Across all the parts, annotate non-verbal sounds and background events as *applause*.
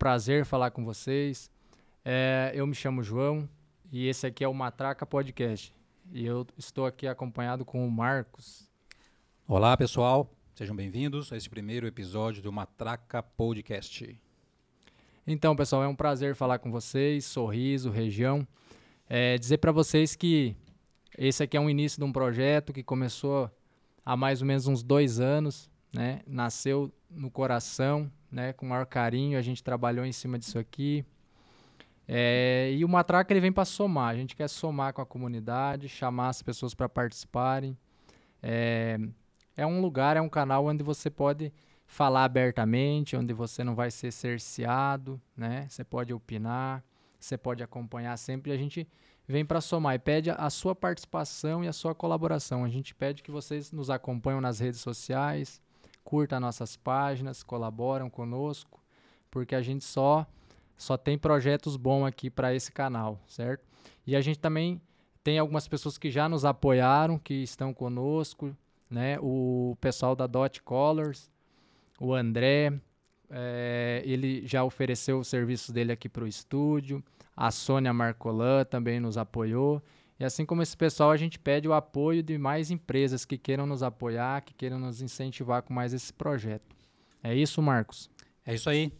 prazer falar com vocês. É, eu me chamo João e esse aqui é o Matraca Podcast. E eu estou aqui acompanhado com o Marcos. Olá, pessoal. Sejam bem-vindos a esse primeiro episódio do Matraca Podcast. Então, pessoal, é um prazer falar com vocês, Sorriso, região. É, dizer para vocês que esse aqui é um início de um projeto que começou há mais ou menos uns dois anos, né? Nasceu no coração, né? Com o maior carinho, a gente trabalhou em cima disso aqui. É, e o Matraca ele vem para somar. A gente quer somar com a comunidade, chamar as pessoas para participarem. É, é um lugar, é um canal onde você pode falar abertamente, onde você não vai ser cerceado, né? Você pode opinar, você pode acompanhar sempre. A gente vem para somar e pede a sua participação e a sua colaboração. A gente pede que vocês nos acompanhem nas redes sociais, curtam nossas páginas, colaboram conosco, porque a gente só só tem projetos bons aqui para esse canal, certo? E a gente também tem algumas pessoas que já nos apoiaram, que estão conosco, né? O pessoal da Dot Colors, o André, é, ele já ofereceu os serviços dele aqui para o estúdio. A Sônia Marcolan também nos apoiou. E assim como esse pessoal, a gente pede o apoio de mais empresas que queiram nos apoiar, que queiram nos incentivar com mais esse projeto. É isso, Marcos? É isso aí.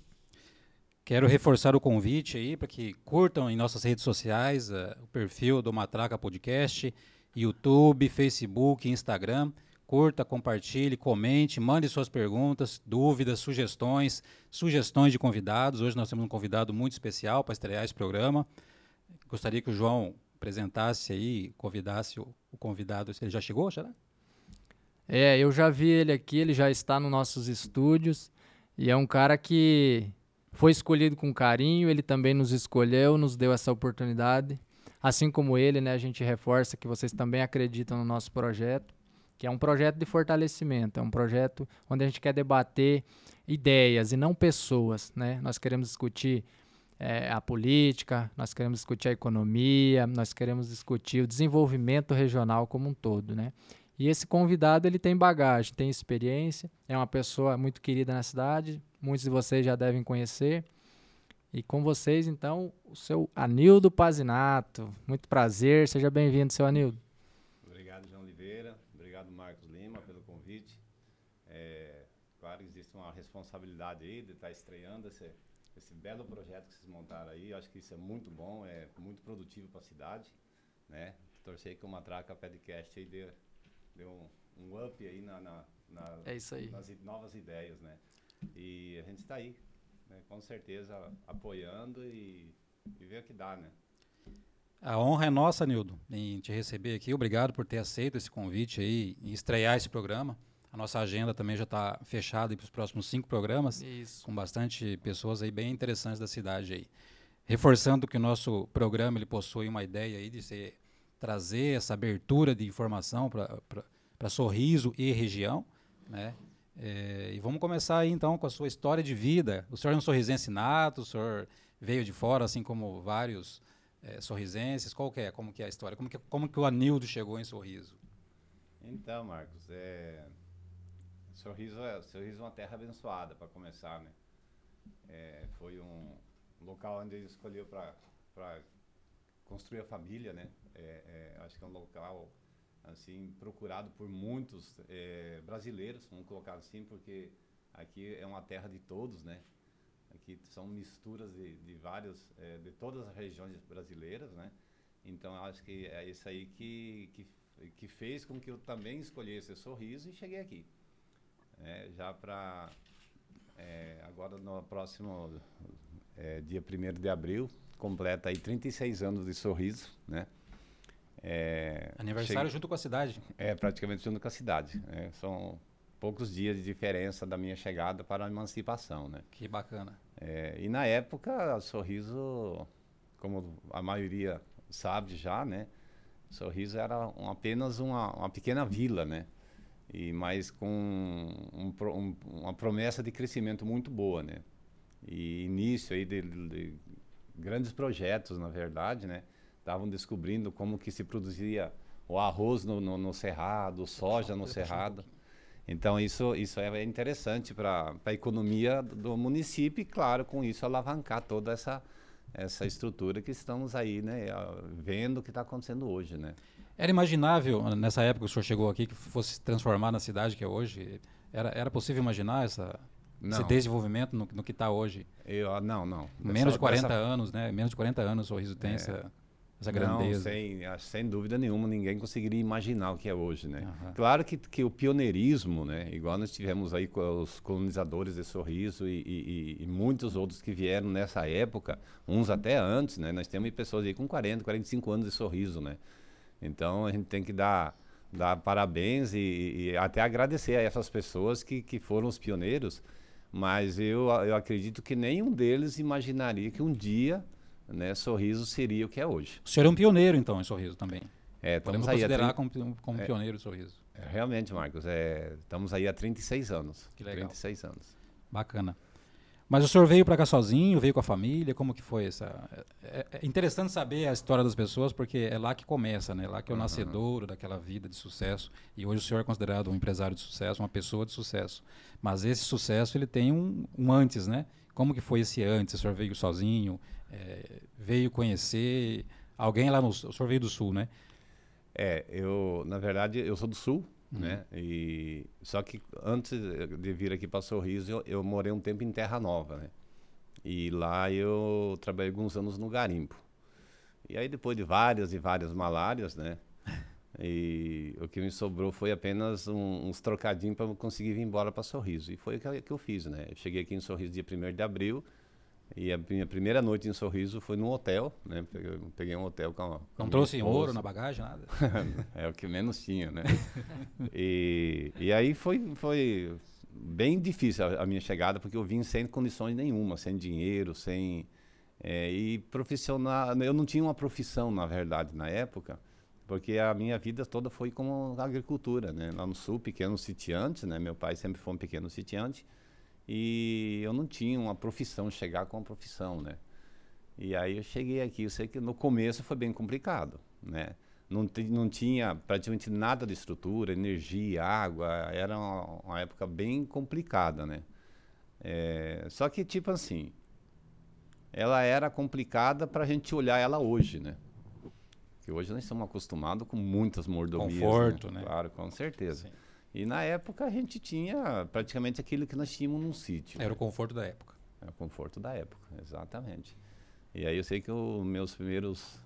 Quero reforçar o convite aí para que curtam em nossas redes sociais uh, o perfil do Matraca Podcast, YouTube, Facebook, Instagram. Curta, compartilhe, comente, mande suas perguntas, dúvidas, sugestões, sugestões de convidados. Hoje nós temos um convidado muito especial para estrear esse programa. Gostaria que o João apresentasse aí, convidasse o, o convidado. Ele já chegou, será? É, eu já vi ele aqui, ele já está nos nossos estúdios e é um cara que foi escolhido com carinho, ele também nos escolheu, nos deu essa oportunidade. Assim como ele, né, a gente reforça que vocês também acreditam no nosso projeto que é um projeto de fortalecimento, é um projeto onde a gente quer debater ideias e não pessoas, né? Nós queremos discutir é, a política, nós queremos discutir a economia, nós queremos discutir o desenvolvimento regional como um todo, né? E esse convidado ele tem bagagem, tem experiência, é uma pessoa muito querida na cidade, muitos de vocês já devem conhecer. E com vocês, então, o seu Anildo Pazinato. Muito prazer, seja bem-vindo, seu Anildo. responsabilidade aí de estar tá estreando esse, esse belo projeto que vocês montaram aí. Eu acho que isso é muito bom, é muito produtivo para a cidade, né? Torcer que o Matraca Podcast aí dê, dê um, um up aí, na, na, na é isso aí. nas novas ideias, né? E a gente está aí, né? com certeza apoiando e, e ver o que dá, né? A honra é nossa, Nildo, em te receber aqui. Obrigado por ter aceito esse convite aí e estrear esse programa. A nossa agenda também já está fechada para os próximos cinco programas, Isso. com bastante pessoas aí bem interessantes da cidade aí. Reforçando que o nosso programa ele possui uma ideia aí de ser, trazer essa abertura de informação para Sorriso e região, né? É, e vamos começar aí então com a sua história de vida. O senhor é um sorrisense nato, o senhor veio de fora, assim como vários é, sorrisenses. Qual que é? Como que é a história? Como que, como que o Anildo chegou em Sorriso? Então, Marcos, é, Sorriso é, Sorriso é uma terra abençoada, para começar, né? É, foi um local onde ele escolheu para construir a família, né? É, é, acho que é um local assim procurado por muitos é, brasileiros, vamos colocar assim, porque aqui é uma terra de todos, né? Aqui são misturas de, de é, de todas as regiões brasileiras, né? Então acho que é isso aí que, que, que fez com que eu também escolhesse Sorriso e cheguei aqui é, já para é, agora no próximo é, dia 1 de abril, completa aí 36 anos de sorriso, né? É, Aniversário cheguei, junto com a cidade. É, praticamente junto com a cidade. É, são poucos dias de diferença da minha chegada para a emancipação, né? Que bacana. É, e na época, Sorriso, como a maioria sabe já, né? Sorriso era um, apenas uma, uma pequena vila, né? E mas com um, um, uma promessa de crescimento muito boa, né? E início aí de, de grandes projetos, na verdade, né? Estavam descobrindo como que se produzia o arroz no, no, no cerrado, soja no cerrado. Então, isso, isso é interessante para a economia do município e, claro, com isso alavancar toda essa, essa estrutura que estamos aí, né, vendo o que está acontecendo hoje, né. Era imaginável, nessa época que o senhor chegou aqui, que fosse se transformar na cidade que é hoje? Era, era possível imaginar essa, esse desenvolvimento no, no que está hoje? Eu, não, não. Menos de 40 dessa... anos, né? Menos de 40 anos o Sorriso tem é. essa essa grandeza. Não, sem, sem dúvida nenhuma, ninguém conseguiria imaginar o que é hoje, né? Uhum. Claro que, que o pioneirismo, né? Igual nós tivemos aí com os colonizadores de Sorriso e, e, e, muitos outros que vieram nessa época, uns até antes, né? Nós temos pessoas aí com 40, 45 anos de Sorriso, né? Então a gente tem que dar, dar parabéns e, e até agradecer a essas pessoas que, que foram os pioneiros, mas eu, eu acredito que nenhum deles imaginaria que um dia né, Sorriso seria o que é hoje. O senhor é um pioneiro, então, em Sorriso também. É, Podemos considerar como, como é, pioneiro de Sorriso. É, realmente, Marcos, é, estamos aí há 36 anos. Que legal. 36 anos. Bacana. Mas o senhor veio para cá sozinho, veio com a família, como que foi essa? É, é, interessante saber a história das pessoas, porque é lá que começa, né? Lá que é o uhum. nascedouro daquela vida de sucesso. E hoje o senhor é considerado um empresário de sucesso, uma pessoa de sucesso. Mas esse sucesso ele tem um, um antes, né? Como que foi esse antes? O senhor veio sozinho? é, veio conhecer alguém lá no. O senhor veio do Sul, né? É, eu, na verdade, eu sou do Sul, uhum. né? E, só que antes de vir aqui para Sorriso, eu, eu, morei um tempo em Terra Nova, né? E lá eu trabalhei alguns anos no garimpo. E aí, depois de várias e várias malárias, né? *laughs* E o que me sobrou foi apenas um, uns trocadinhos para conseguir vir embora para Sorriso. E foi o que, que, eu fiz, né? Eu cheguei aqui em Sorriso dia 1 de abril e a minha primeira noite em Sorriso foi num hotel, né? Peguei, peguei um hotel com, com Não trouxe ouro na bagagem, nada? *laughs* é o que menos tinha, né? e, e aí foi, foi bem difícil a, a, minha chegada, porque eu vim sem condições nenhuma, sem dinheiro, sem... É, e profissional... Eu não tinha uma profissão, na verdade, na época, porque a minha vida toda foi como agricultura, né? Lá no Sul, pequeno sitiante, né? Meu pai sempre foi um pequeno sitiante, e eu não tinha uma profissão, chegar com uma profissão, né? E aí eu cheguei aqui, eu sei que no começo foi bem complicado, né? Não, não tinha praticamente nada de estrutura, energia, água, era uma, uma época bem complicada, né? É, só que, tipo assim, ela era complicada para a gente olhar ela hoje, né? Que hoje nós estamos acostumados com muitas mordomias. Né? Conforto, né? né? Claro, com certeza. Sim. E na época a gente tinha praticamente aquilo que nós tínhamos num sítio. Era o conforto da época. Era o conforto da época, exatamente. E aí eu sei que os meus primeiros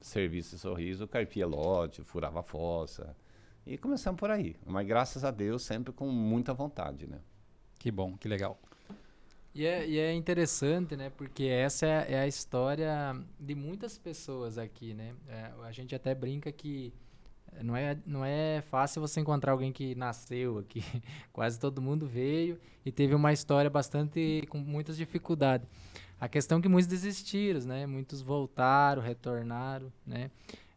serviços de sorriso, eu carpia lote, furava fossa. E começamos por aí. Mas graças a Deus, sempre com muita vontade, né? Que bom, que legal. E é, e é interessante, né? Porque essa é, é, a história de muitas pessoas aqui, né? É, a gente até brinca que não é, não é fácil você encontrar alguém que nasceu aqui. *laughs* Quase todo mundo veio e teve uma história bastante com muitas dificuldades. A questão é que muitos desistiram, né? Muitos voltaram, retornaram, né?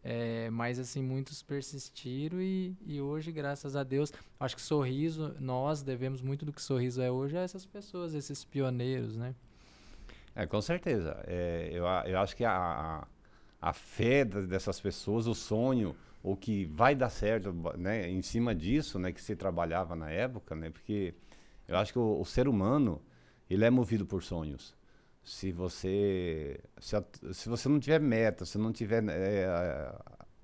É, mas assim muitos persistiram e, e hoje graças a Deus acho que sorriso nós devemos muito do que sorriso é hoje a essas pessoas esses pioneiros né é com certeza é, eu, eu acho que a, a fé dessas pessoas o sonho ou que vai dar certo, né, em cima disso, né, que se trabalhava na época, né, porque eu acho que o, o ser humano ele é movido por sonhos. Se você se, se você não tiver meta, se não tiver é,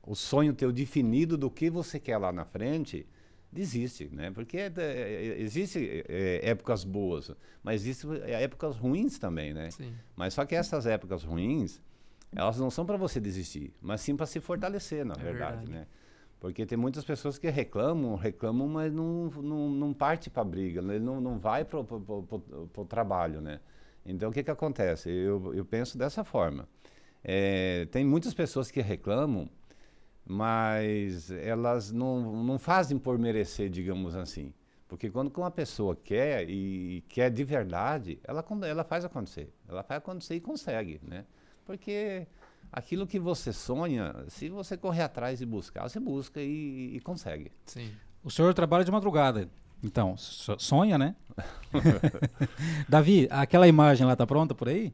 o sonho teu definido do que você quer lá na frente, desiste, né? Porque é, é, existe é, épocas boas, mas existem épocas ruins também, né? Sim. Mas só que essas épocas ruins elas não são para você desistir, mas sim para se fortalecer, na é verdade, verdade, né? Porque tem muitas pessoas que reclamam, reclamam, mas não, não, não parte para a briga, né? ele não, não vai para o trabalho, né? Então, o que, que acontece? Eu, eu penso dessa forma. É, tem muitas pessoas que reclamam, mas elas não, não fazem por merecer, digamos assim. Porque quando uma pessoa quer e quer de verdade, ela, ela faz acontecer. Ela faz acontecer e consegue, né? Porque aquilo que você sonha, se você correr atrás e buscar, você busca e, e consegue. Sim. O senhor trabalha de madrugada, então, sonha, né? *laughs* Davi, aquela imagem lá tá pronta por aí?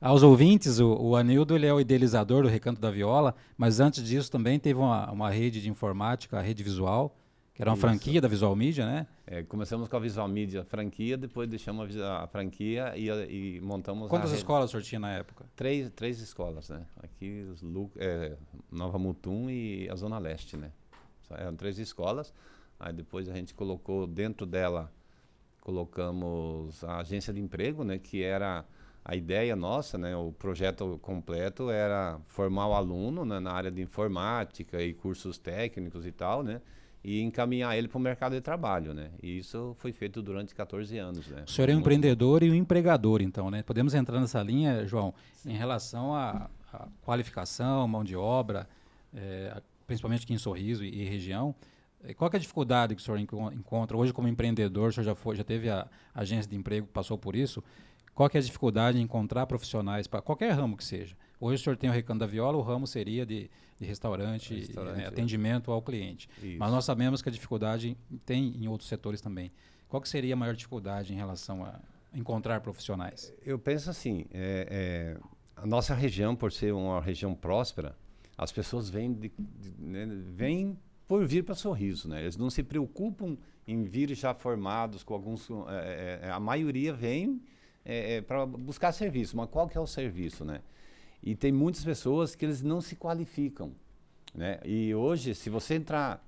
Aos ouvintes, o, o Anildo ele é o idealizador do Recanto da Viola, mas antes disso também teve uma, uma rede de informática, a rede visual, Que era uma Isso. franquia da Visual Media, né? É, começamos com a Visual Media franquia, depois deixamos a, franquia e, e montamos Quantas escolas o tinha na época? Três, três escolas, né? Aqui, os Lu- é, Nova Mutum e a Zona Leste, né? Eram três escolas. Aí depois a gente colocou dentro dela, colocamos a agência de emprego, né? Que era a ideia nossa, né? O projeto completo era formar o aluno né, na área de informática e cursos técnicos e tal, né? E encaminhar ele para o mercado de trabalho, né? E isso foi feito durante 14 anos, né? O senhor é um empreendedor e um empregador, então, né? Podemos entrar nessa linha, João, em relação à, qualificação, mão de obra, a- principalmente aqui em Sorriso e, e região. Eh, Qual é a dificuldade que o senhor enco- encontra hoje como empreendedor? O senhor já, foi, já teve a agência de emprego, passou por isso. Qual é a dificuldade em encontrar profissionais para qualquer ramo que seja? Hoje o senhor tem o Recanto da Viola, o ramo seria de, de restaurante, Restaurante, né, é. atendimento ao cliente. Isso. Mas nós sabemos que a dificuldade tem em outros setores também. Qual que seria a maior dificuldade em relação a encontrar profissionais? Eu penso assim, é, é, a nossa região, por ser uma região próspera, as pessoas vêm, de, de- né, vêm por vir para Sorriso, né? Eles não se preocupam em vir já formados com alguns, é, é, a maioria vem para buscar serviço, mas qual que é o serviço, né? E tem muitas pessoas que eles não se qualificam, né? E hoje, se você entrar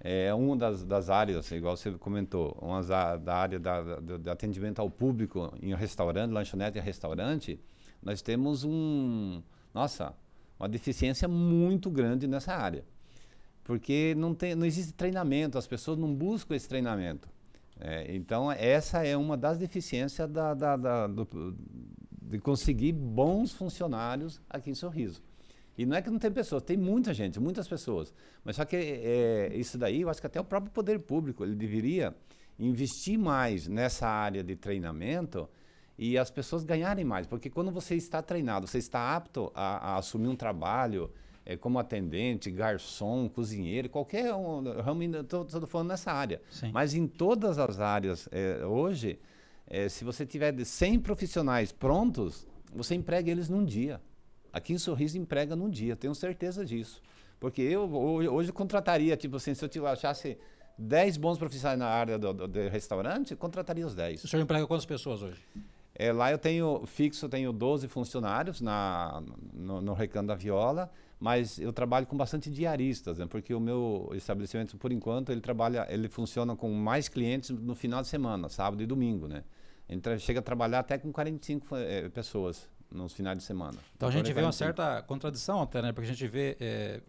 é uma das, das áreas, igual você comentou, uma da área da, da- do atendimento ao público em restaurante, lanchonete e restaurante, nós temos um, nossa, uma deficiência muito grande nessa área. Porque não, tem, não existe treinamento, as pessoas não buscam esse treinamento. É, então, essa é uma das deficiências da, da- da- do- de conseguir bons funcionários aqui em Sorriso. E não é que não tem pessoas, tem muita gente, muitas pessoas. Mas só que é, isso daí, eu acho que até o próprio poder público, ele deveria investir mais nessa área de treinamento e as pessoas ganharem mais. Porque quando você está treinado, você está apto a, a assumir um trabalho é, como atendente, garçom, cozinheiro, qualquer um, ramo, estou falando nessa área. Sim. Mas em todas as áreas, é, hoje, é, se você tiver de 100 profissionais prontos, você emprega eles num dia. Aqui em Sorriso emprega num dia, tenho certeza disso. Porque eu hoje, hoje contrataria, tipo assim, se eu achasse 10 bons profissionais na área do, do- do restaurante, contrataria os 10. O senhor emprega quantas pessoas hoje? É, lá eu tenho fixo, eu tenho 12 funcionários na, no, no Recanto da Viola, mas eu trabalho com bastante diaristas, né? porque o meu estabelecimento, por enquanto, ele trabalha, ele funciona com mais clientes no final de semana, sábado e domingo, né? Ele chega a trabalhar até com 45 eh, pessoas nos finais de semana. Então a gente vê uma 45. certa contradição até, né? Porque a gente vê eh,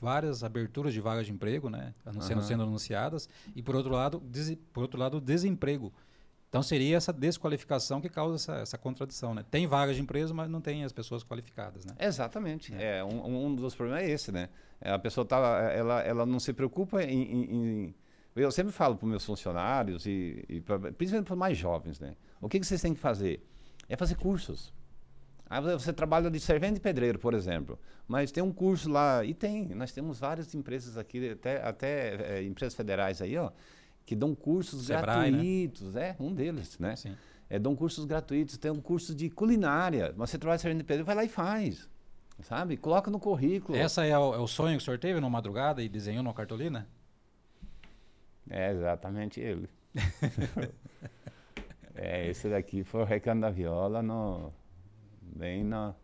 várias aberturas de vagas de emprego, né? anu- Sendo, Aham. sendo anunciadas, e por outro lado, por outro lado, desemprego. Então seria essa desqualificação que causa essa, essa contradição, né? Tem vagas de emprego, mas não tem as pessoas qualificadas, né? Exatamente. É, um, um dos problemas é esse, né? É, A pessoa tá, ela, ela não se preocupa em, em- em- Eu sempre falo para meus funcionários e, e pra- principalmente para os mais jovens, né? O que, que vocês têm que fazer? É fazer cursos. Aí você- trabalha de servente pedreiro, por exemplo, mas tem um curso lá e tem. Nós temos várias empresas aqui, até, até é, empresas federais aí, ó, que dão cursos Sebrae, né? gratuitos. É um deles, né? Sim. É, dão cursos gratuitos, tem um curso de culinária. Mas você trabalha servente de pedreiro, vai lá e faz. Sabe? Coloca no currículo. Essa é o, é o sonho que o senhor teve numa madrugada e desenhou numa cartolina? É exatamente ele. *laughs* é, esse daqui foi o Recanto da Viola no, bem na.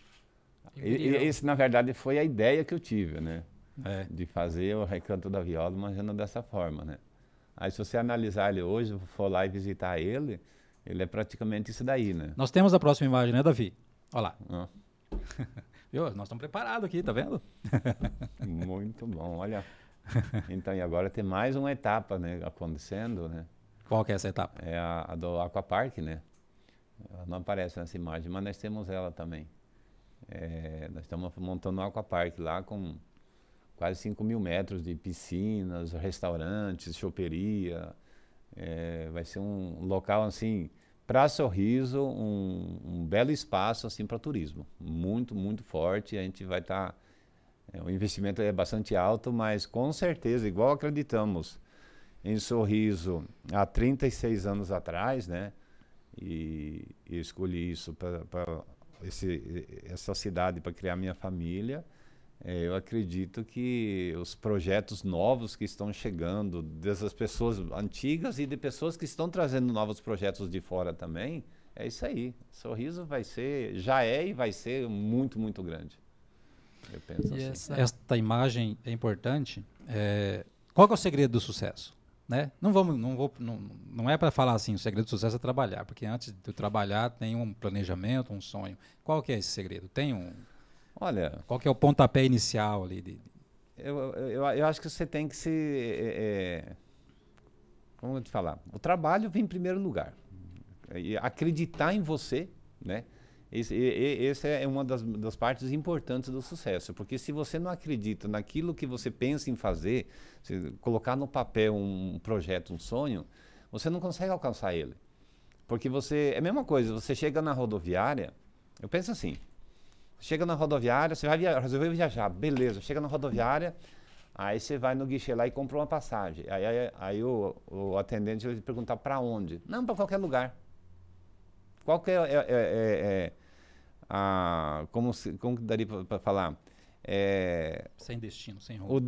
E, esse, na verdade, foi a ideia que eu tive, né? É. De fazer o Recanto da Viola imaginando dessa forma, né? Aí se você analisar ele hoje, for lá e visitar ele, ele é praticamente isso daí, né? Nós temos a próxima imagem, né, Davi? Olha lá. *laughs* Viu? Nós estamos preparados aqui, tá vendo? muito bom, olha. Então, e agora tem mais uma etapa, né, acontecendo, né? Qual que é essa etapa? É a, a do Aquapark, né? Ela não aparece nessa imagem, mas nós temos ela também. É, nós estamos montando um Aquapark lá com quase 5 mil metros de piscinas, restaurantes, choperia. É, vai ser um local assim, para Sorriso, um, um belo espaço assim para turismo. Muito, muito forte. A gente vai estar. o investimento é bastante alto, mas com certeza, igual acreditamos em Sorriso há 36 anos atrás, né? E, e escolhi isso para essa cidade para criar minha família. É, eu acredito que os projetos novos que estão chegando, dessas pessoas antigas e de pessoas que estão trazendo novos projetos de fora também, é isso aí. Sorriso vai ser, já é e vai ser muito, muito grande. Eu penso e assim. Essa, esta imagem é importante. É, qual é o segredo do sucesso? Né? Não, vamos, não, vou, não, não é para falar assim, o segredo do sucesso é trabalhar, porque antes de trabalhar tem um planejamento, um sonho. Qual que é esse segredo? Tem um, Olha. Qual que é o pontapé inicial ali? De... Eu, eu, eu acho que você tem que se. É, é, como eu te falar? O trabalho vem em primeiro lugar. E acreditar em você, né? Esse, esse é uma das, das, partes importantes do sucesso, porque se você não acredita naquilo que você pensa em fazer, colocar no papel um projeto, um sonho, você não consegue alcançar ele. Porque você. É a mesma coisa, você chega na rodoviária, eu penso assim, Chega na rodoviária, você vai resolver viajar, beleza. Chega na rodoviária, aí você vai no guichê lá e compra uma passagem. Aí, aí, aí o, o, atendente vai perguntar para onde? Não, para qualquer lugar. Qual é, é, é, é, é a, como, como daria para falar? É, sem destino, sem rumo.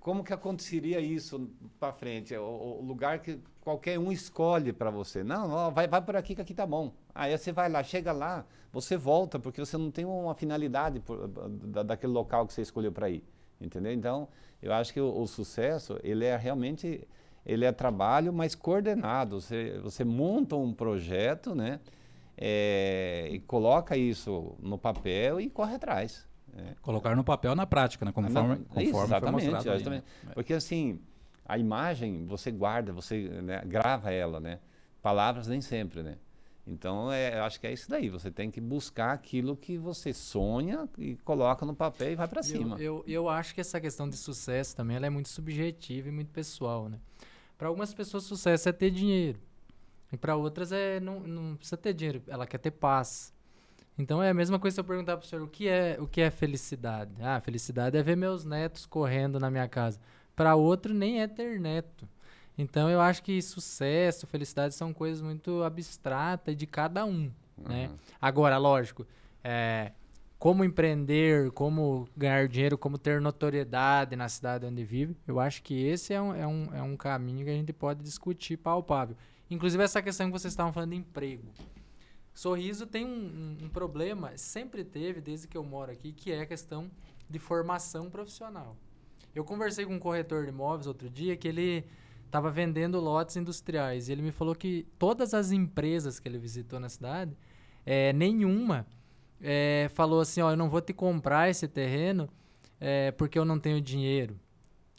Como que aconteceria isso para frente? O, o, lugar que qualquer um escolhe para você. Não, ó, vai, vai por aqui que aqui tá bom. Aí você vai lá, chega lá, você volta, porque você não tem uma finalidade por, da, daquele local que você escolheu para ir. Entendeu? Então, eu acho que o, o, sucesso, ele é realmente, ele é trabalho, mas coordenado. Você, você monta um projeto, né? É, e coloca isso no papel e corre atrás. É. Colocar no papel na prática, né? Conforme, na, conforme isso, exatamente, foi mostrado exatamente. Aí, né? Porque assim, a imagem você guarda, você né, grava ela, né? Palavras nem sempre, né? Então, é, eu acho que é isso daí. Você tem que buscar aquilo que você sonha e coloca no papel e vai para cima. Eu, eu, eu, acho que essa questão de sucesso também ela é muito subjetiva e muito pessoal, né? Para algumas pessoas, sucesso é ter dinheiro. E para outras, é não, não precisa ter dinheiro. Ela quer ter paz. Então é a mesma coisa se eu perguntar para o senhor o que é o que é felicidade. Ah, felicidade é ver meus netos correndo na minha casa. Para outro nem é ter neto. Então eu acho que sucesso, felicidade são coisas muito abstratas de cada um, né? uhum. né? Agora, lógico, é, como empreender, como ganhar dinheiro, como ter notoriedade na cidade onde vive, eu acho que esse é um, é um, é um caminho que a gente pode discutir palpável. Inclusive essa questão que vocês estavam falando de emprego. Sorriso tem um, um, um, problema, sempre teve desde que eu moro aqui, que é a questão de formação profissional. Eu conversei com um corretor de imóveis outro dia que ele estava vendendo lotes industriais e ele me falou que todas as empresas que ele visitou na cidade, é, nenhuma é, falou assim, ó, eu não vou te comprar esse terreno é, porque eu não tenho dinheiro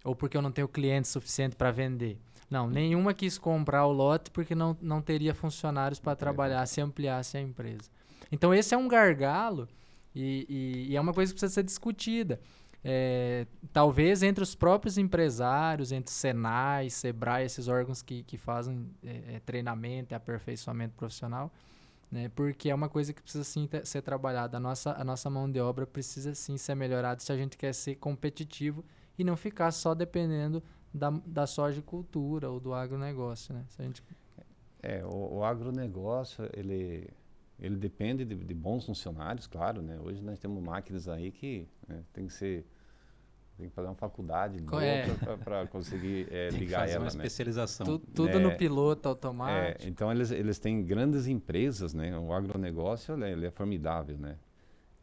ou porque eu não tenho cliente suficiente para vender. Não, nenhuma quis comprar o lote porque não, não teria funcionários para trabalhar se ampliasse a empresa. Então, esse é um gargalo e, e, e é uma coisa que precisa ser discutida. É, talvez entre os próprios empresários, entre Senai, Sebrae, esses órgãos que, que fazem é, é, treinamento e aperfeiçoamento profissional, né? porque é uma coisa que precisa sim ser trabalhada. A nossa, a nossa mão de obra precisa sim ser melhorada se a gente quer ser competitivo e não ficar só dependendo da, da sojicultura ou do agronegócio, né? Se a gente... É, o, o agronegócio, ele, ele depende de, de, bons funcionários, claro, né? Hoje nós temos máquinas aí que né, tem que ser tem que fazer uma faculdade é? para conseguir *laughs* é, ligar ela, uma né? especialização. Tu, tudo é, no piloto automático. É, então eles, eles têm grandes empresas, né? O agronegócio ele é formidável, né?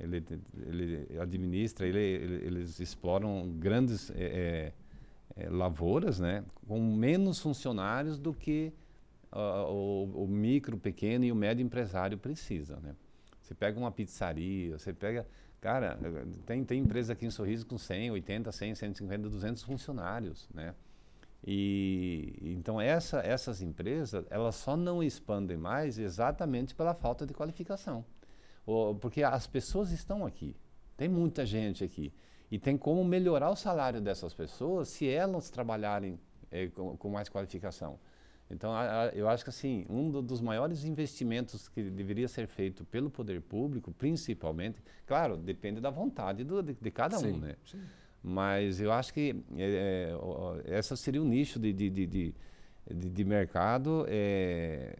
Ele, ele administra, ele, ele eles exploram grandes é, é, lavouras, né, com menos funcionários do que uh, o, o, micro, pequeno e o médio empresário precisa, né. Você pega uma pizzaria, você pega... Cara, tem, tem empresa aqui em Sorriso com 100, 80, 100, 150, 200 funcionários, né. E então essa, essas empresas, elas só não expandem mais exatamente pela falta de qualificação. Ou, porque as pessoas estão aqui. Tem muita gente aqui. E tem como melhorar o salário dessas pessoas se elas trabalharem é, com, com, mais qualificação. Então, a, a, eu acho que assim, um do, dos maiores investimentos que deveria ser feito pelo poder público, principalmente, claro, depende da vontade do, de, de, cada sim, um, né? Sim. Mas eu acho que é, é, essa seria um nicho de, de, de, de mercado é,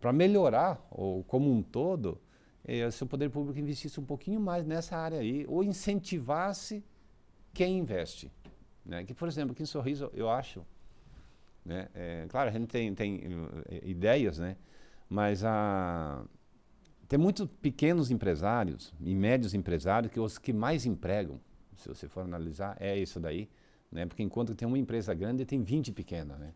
para melhorar, ou como um todo, é, se o poder público investisse um pouquinho mais nessa área aí, ou incentivasse quem investe. Né? Que, por exemplo, aqui em Sorriso, eu acho, né? É, claro, a gente tem, tem é, ideias, né? mas a, tem muitos pequenos empresários e médios empresários que os que mais empregam, se você for analisar, é isso daí. Né? Porque enquanto tem uma empresa grande, tem 20 pequenas. Né?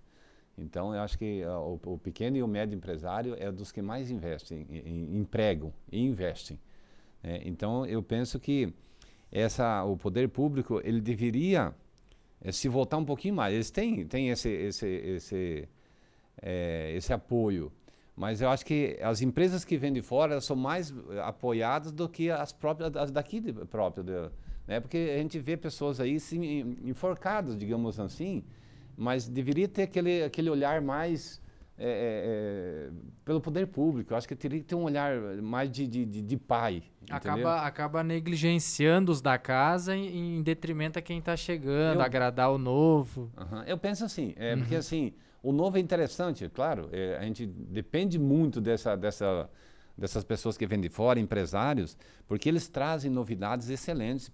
Então, eu acho que o, o, pequeno e o médio empresário é dos que mais investem, em, em, empregam e investem. É, então, eu penso que essa, o poder público ele deveria é, se voltar um pouquinho mais. Eles têm, têm esse, esse, esse, é, esse apoio, mas eu acho que as empresas que vêm de fora são mais apoiadas do que as próprias as daqui de, próprio, de, né? Porque a gente vê pessoas aí se enforcadas, digamos assim, mas deveria ter aquele, aquele olhar mais é, é, é, pelo poder público. Eu acho que teria que ter um olhar mais de, de, de, de pai. Acaba, acaba negligenciando os da casa em, em detrimento a quem está chegando, Eu, agradar o novo. Eu penso assim, é, uhum. porque assim, o novo é interessante, claro, é, a gente depende muito dessa, dessa, dessas pessoas que vêm de fora, empresários, porque eles trazem novidades excelentes.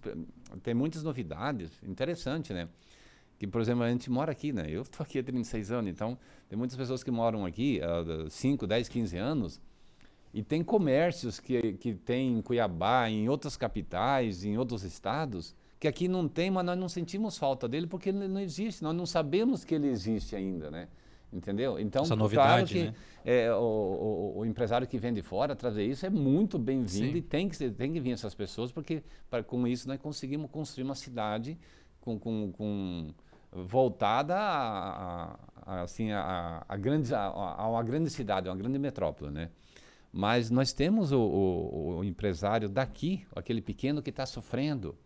Tem muitas novidades, interessante, né? Que, por exemplo, a gente mora aqui, né? Eu estou aqui há 36 anos, então tem muitas pessoas que moram aqui há 5, 10, 15 anos e tem comércios que, que tem em Cuiabá, em outras capitais, em outros estados, que aqui não tem, mas nós não sentimos falta dele porque ele não existe, nós não sabemos que ele existe ainda, né? Entendeu? Então, Essa novidade, claro que né? é, o, o, o, empresário que vem de fora trazer isso é muito bem-vindo e tem que, tem que vir essas pessoas, porque para, com isso nós conseguimos construir uma cidade com, com, com voltada a, a, assim, a, a, grande, a, a, uma grande cidade, uma grande metrópole, né? Mas nós temos o, o, o empresário daqui, aquele pequeno que está sofrendo,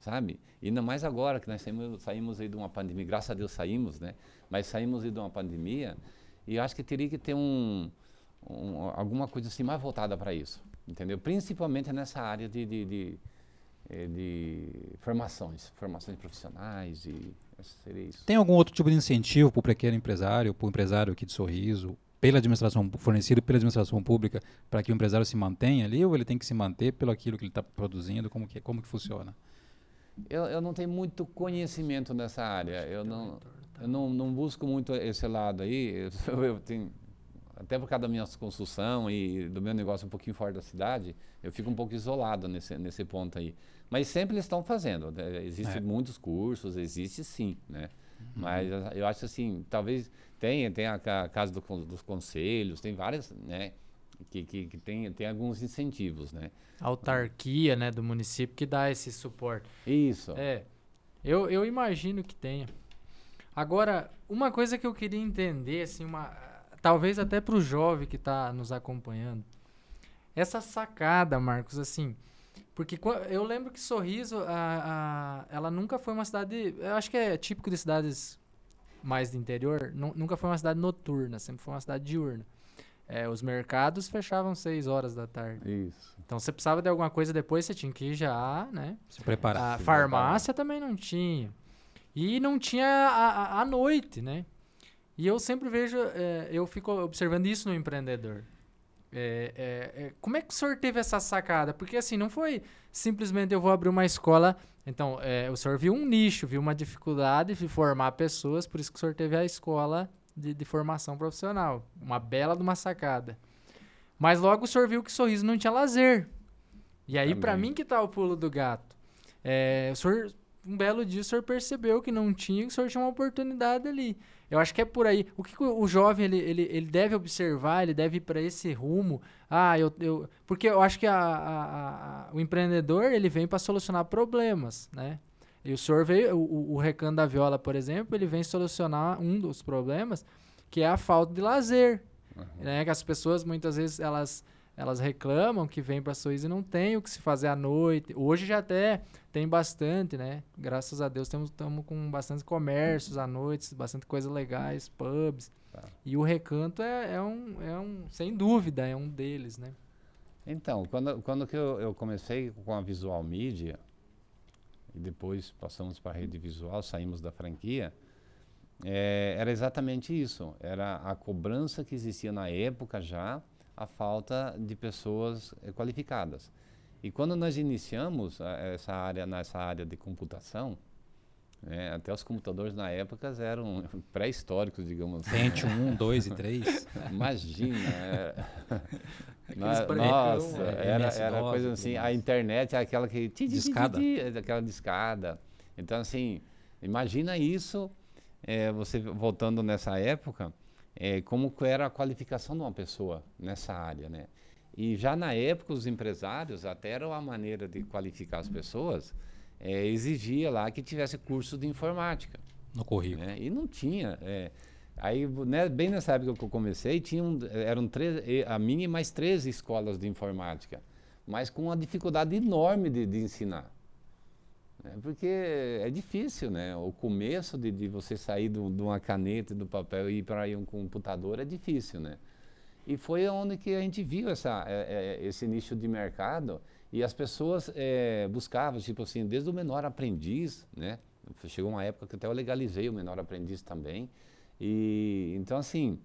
sabe? E ainda mais agora que nós saímos, saímos aí de uma pandemia, graças a Deus saímos, né? Mas saímos aí de uma pandemia e eu acho que teria que ter um, um alguma coisa assim mais voltada para isso, entendeu? Principalmente nessa área de, de, de, eh, de formações, formações profissionais e. Tem algum outro tipo de incentivo para o pequeno empresário, para o empresário aqui de Sorriso, pela administração fornecido pela administração pública, para que o empresário se mantenha ali, ou ele tem que se manter pelo aquilo que ele está produzindo? Como que, como que funciona? Eu, eu não tenho muito conhecimento nessa área. Eu não, eu não, não busco muito esse lado aí. Eu, *laughs* eu tenho, até por causa da minha construção e do meu negócio um pouquinho fora da cidade, eu fico um pouco isolado nesse, nesse ponto aí. Mas sempre eles estão fazendo. Né? Existem é. muitos cursos, existe sim, né? Uhum. Mas eu acho assim, talvez tenha, tem a, a casa do, dos conselhos, tem várias, né? Que, que, que, tem, tem alguns incentivos, né? autarquia, né, do município que dá esse suporte. Isso. É. Eu, eu imagino que tenha. Agora, uma coisa que eu queria entender, assim, uma, talvez até para o jovem que está nos acompanhando, essa sacada, Marcos, assim, porque eu lembro que Sorriso, a, a, ela nunca foi uma cidade. Eu acho que é típico de cidades mais do interior. Nunca foi uma cidade noturna, sempre foi uma cidade diurna. É, os mercados fechavam 6 horas da tarde. Isso. Então você precisava de alguma coisa depois, você tinha que ir já, né? Se preparar. A se farmácia preparar. também não tinha. E não tinha a, noite, né? E eu sempre vejo, é, eu fico observando isso no empreendedor. É, é, é, como é que o senhor teve essa sacada? Porque assim, não foi simplesmente eu vou abrir uma escola. Então, é, o senhor viu um nicho, viu uma dificuldade de formar pessoas, por isso que o senhor teve a escola de, de formação profissional. Uma bela de uma sacada. Mas logo o senhor viu que sorriso não tinha lazer. E aí, para mim que tá o pulo do gato. É, o senhor, um belo dia o senhor percebeu que não tinha, que o senhor tinha uma oportunidade ali. Eu acho que é por aí. O que o jovem ele, ele, ele deve observar, ele deve ir para esse rumo. Ah, eu, eu. Porque eu acho que a, a, a, o empreendedor ele vem para solucionar problemas, né? E o senhor veio, o, o Recanto da Viola, por exemplo, ele vem solucionar um dos problemas, que é a falta de lazer. Uhum. Né? Que as pessoas muitas vezes elas elas reclamam que vem para Sorriso e não tem o que se fazer à noite. Hoje já até tem bastante, né? Graças a Deus estamos com bastante comércios à noite, bastante coisas legais, pubs. Tá. E o Recanto é, é, um, é um, sem dúvida, é um deles, né? Então, quando, quando que eu, eu comecei com a Visual Media, e depois passamos para a rede visual, saímos da franquia, é, era exatamente isso. Era a cobrança que existia na época já a falta de pessoas eh, qualificadas. E quando nós iniciamos a, essa área nessa área de computação, né, até os computadores na época eram *laughs* pré-históricos, digamos assim. Pentium 1, 2 e 3. Imagina. Era, *laughs* Aqueles Na- brancão, nossa, é, era, era coisa assim. A internet é aquela que. Discada. é aquela discada. Então, assim, imagina isso, é, você voltando nessa época, é, como era a qualificação de uma pessoa nessa área, né? E já na época, os empresários, até era uma maneira de qualificar as pessoas, é, exigia lá que tivesse curso de informática No currículo. né? E não tinha. é. aí, né, bem nessa época que eu comecei, tinham, eram três, a minha e mais 13 escolas de informática, mas com uma dificuldade enorme de, de ensinar. Né? Porque é difícil, né? O começo de, de você sair de uma caneta do papel e ir para um computador é difícil, né? E foi onde que a gente viu essa, é, é, esse nicho de mercado e as pessoas é, buscavam, tipo assim, desde o menor aprendiz, né? Chegou uma época que até eu legalizei o menor aprendiz também. E então assim,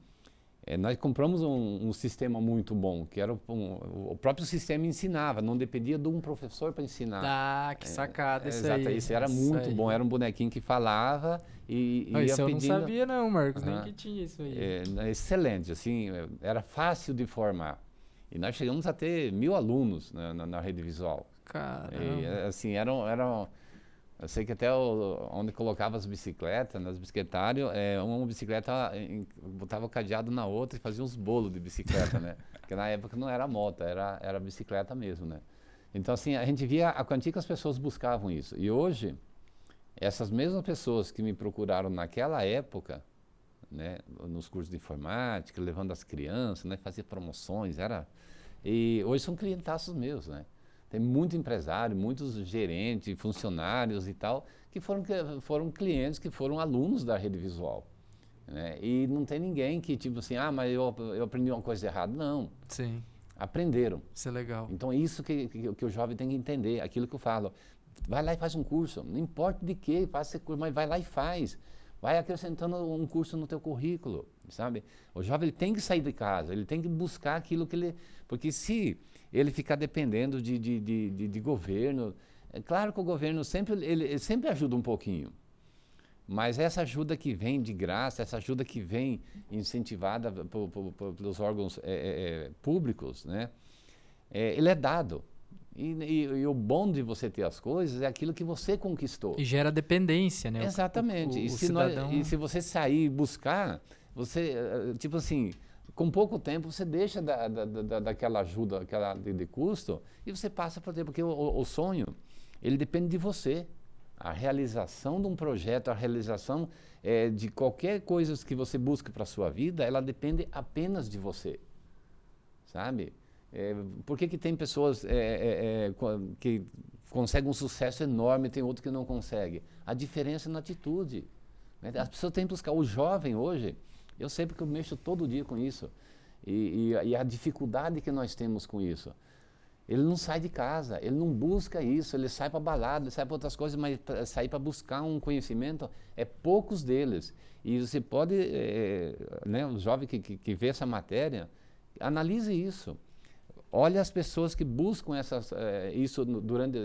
é, nós compramos um, um sistema muito bom, que era um- o próprio sistema ensinava, não dependia de um professor para ensinar. Ah, que sacada É, isso exato, aí. isso era Isso muito aí. bom, era um bonequinho que falava e, e Ah, ia isso eu não pedindo. sabia não, Marcos, nem Aham. que tinha isso aí. É, é excelente, assim, é, era fácil de formar. E nós chegamos a ter mil alunos na, na- na rede visual. Caramba. E, é, assim, eram, eram, eu sei que até o, onde colocava as bicicletas, nas bicicletários, é, uma bicicleta em- botava o cadeado na outra e fazia uns bolos de bicicleta, né? *laughs* Porque na época não era moto, era, era bicicleta mesmo, né? Então, assim, a gente via a quantia que as pessoas buscavam isso. E hoje, essas mesmas pessoas que me procuraram naquela época, né, nos cursos de informática, levando as crianças, né, fazia promoções, era e hoje são clientaços meus, né? Tem muito empresário, muitos gerentes, funcionários e tal, que foram, que foram clientes, que foram alunos da rede visual. Né? E não tem ninguém que, tipo assim, ah, mas eu, eu aprendi uma coisa errada. Não, Sim, aprenderam. isso é legal. Então, isso que, que, que o jovem tem que entender, aquilo que eu falo. Vai lá e faz um curso, não importa de que, faz esse curso, mas vai lá e faz. Vai acrescentando um curso no teu currículo, sabe? O jovem ele tem que sair de casa, ele tem que buscar aquilo que ele... Porque se ele ficar dependendo de, de, de, de, de governo, é claro que o governo sempre, ele, ele sempre ajuda um pouquinho. Mas essa ajuda que vem de graça, essa ajuda que vem incentivada po- po- po- pelos órgãos eh, eh, eh, públicos, né? É, ele é dado. E, e- e o bom de você ter as coisas é aquilo que você conquistou. E gera dependência, né? O- Exatamente. o- o e, se nós- cidadão- e se você sair e buscar, você, eh, tipo assim, com pouco tempo você deixa da, da, da- daquela ajuda aquela de, de custo e você passa por ter, porque o, o- sonho, ele depende de você. A realização de um projeto, a realização eh, de qualquer coisa que você busque para a sua vida, ela depende apenas de você sabe? É, por que, que tem pessoas é, é, é, que conseguem um sucesso enorme e tem outro que não consegue? A diferença é na atitude. né? As pessoas têm que buscar. O jovem hoje, eu sei porque eu mexo todo dia com isso. E, e, e a dificuldade que nós temos com isso. Ele não sai de casa, ele não busca isso, ele sai para balada, ele sai para outras coisas, mas pra sair para buscar um conhecimento é poucos deles. E você pode, eh, né, o jovem que, que, que vê essa matéria, analise isso. Olha as pessoas que buscam essas, eh, isso no, durante,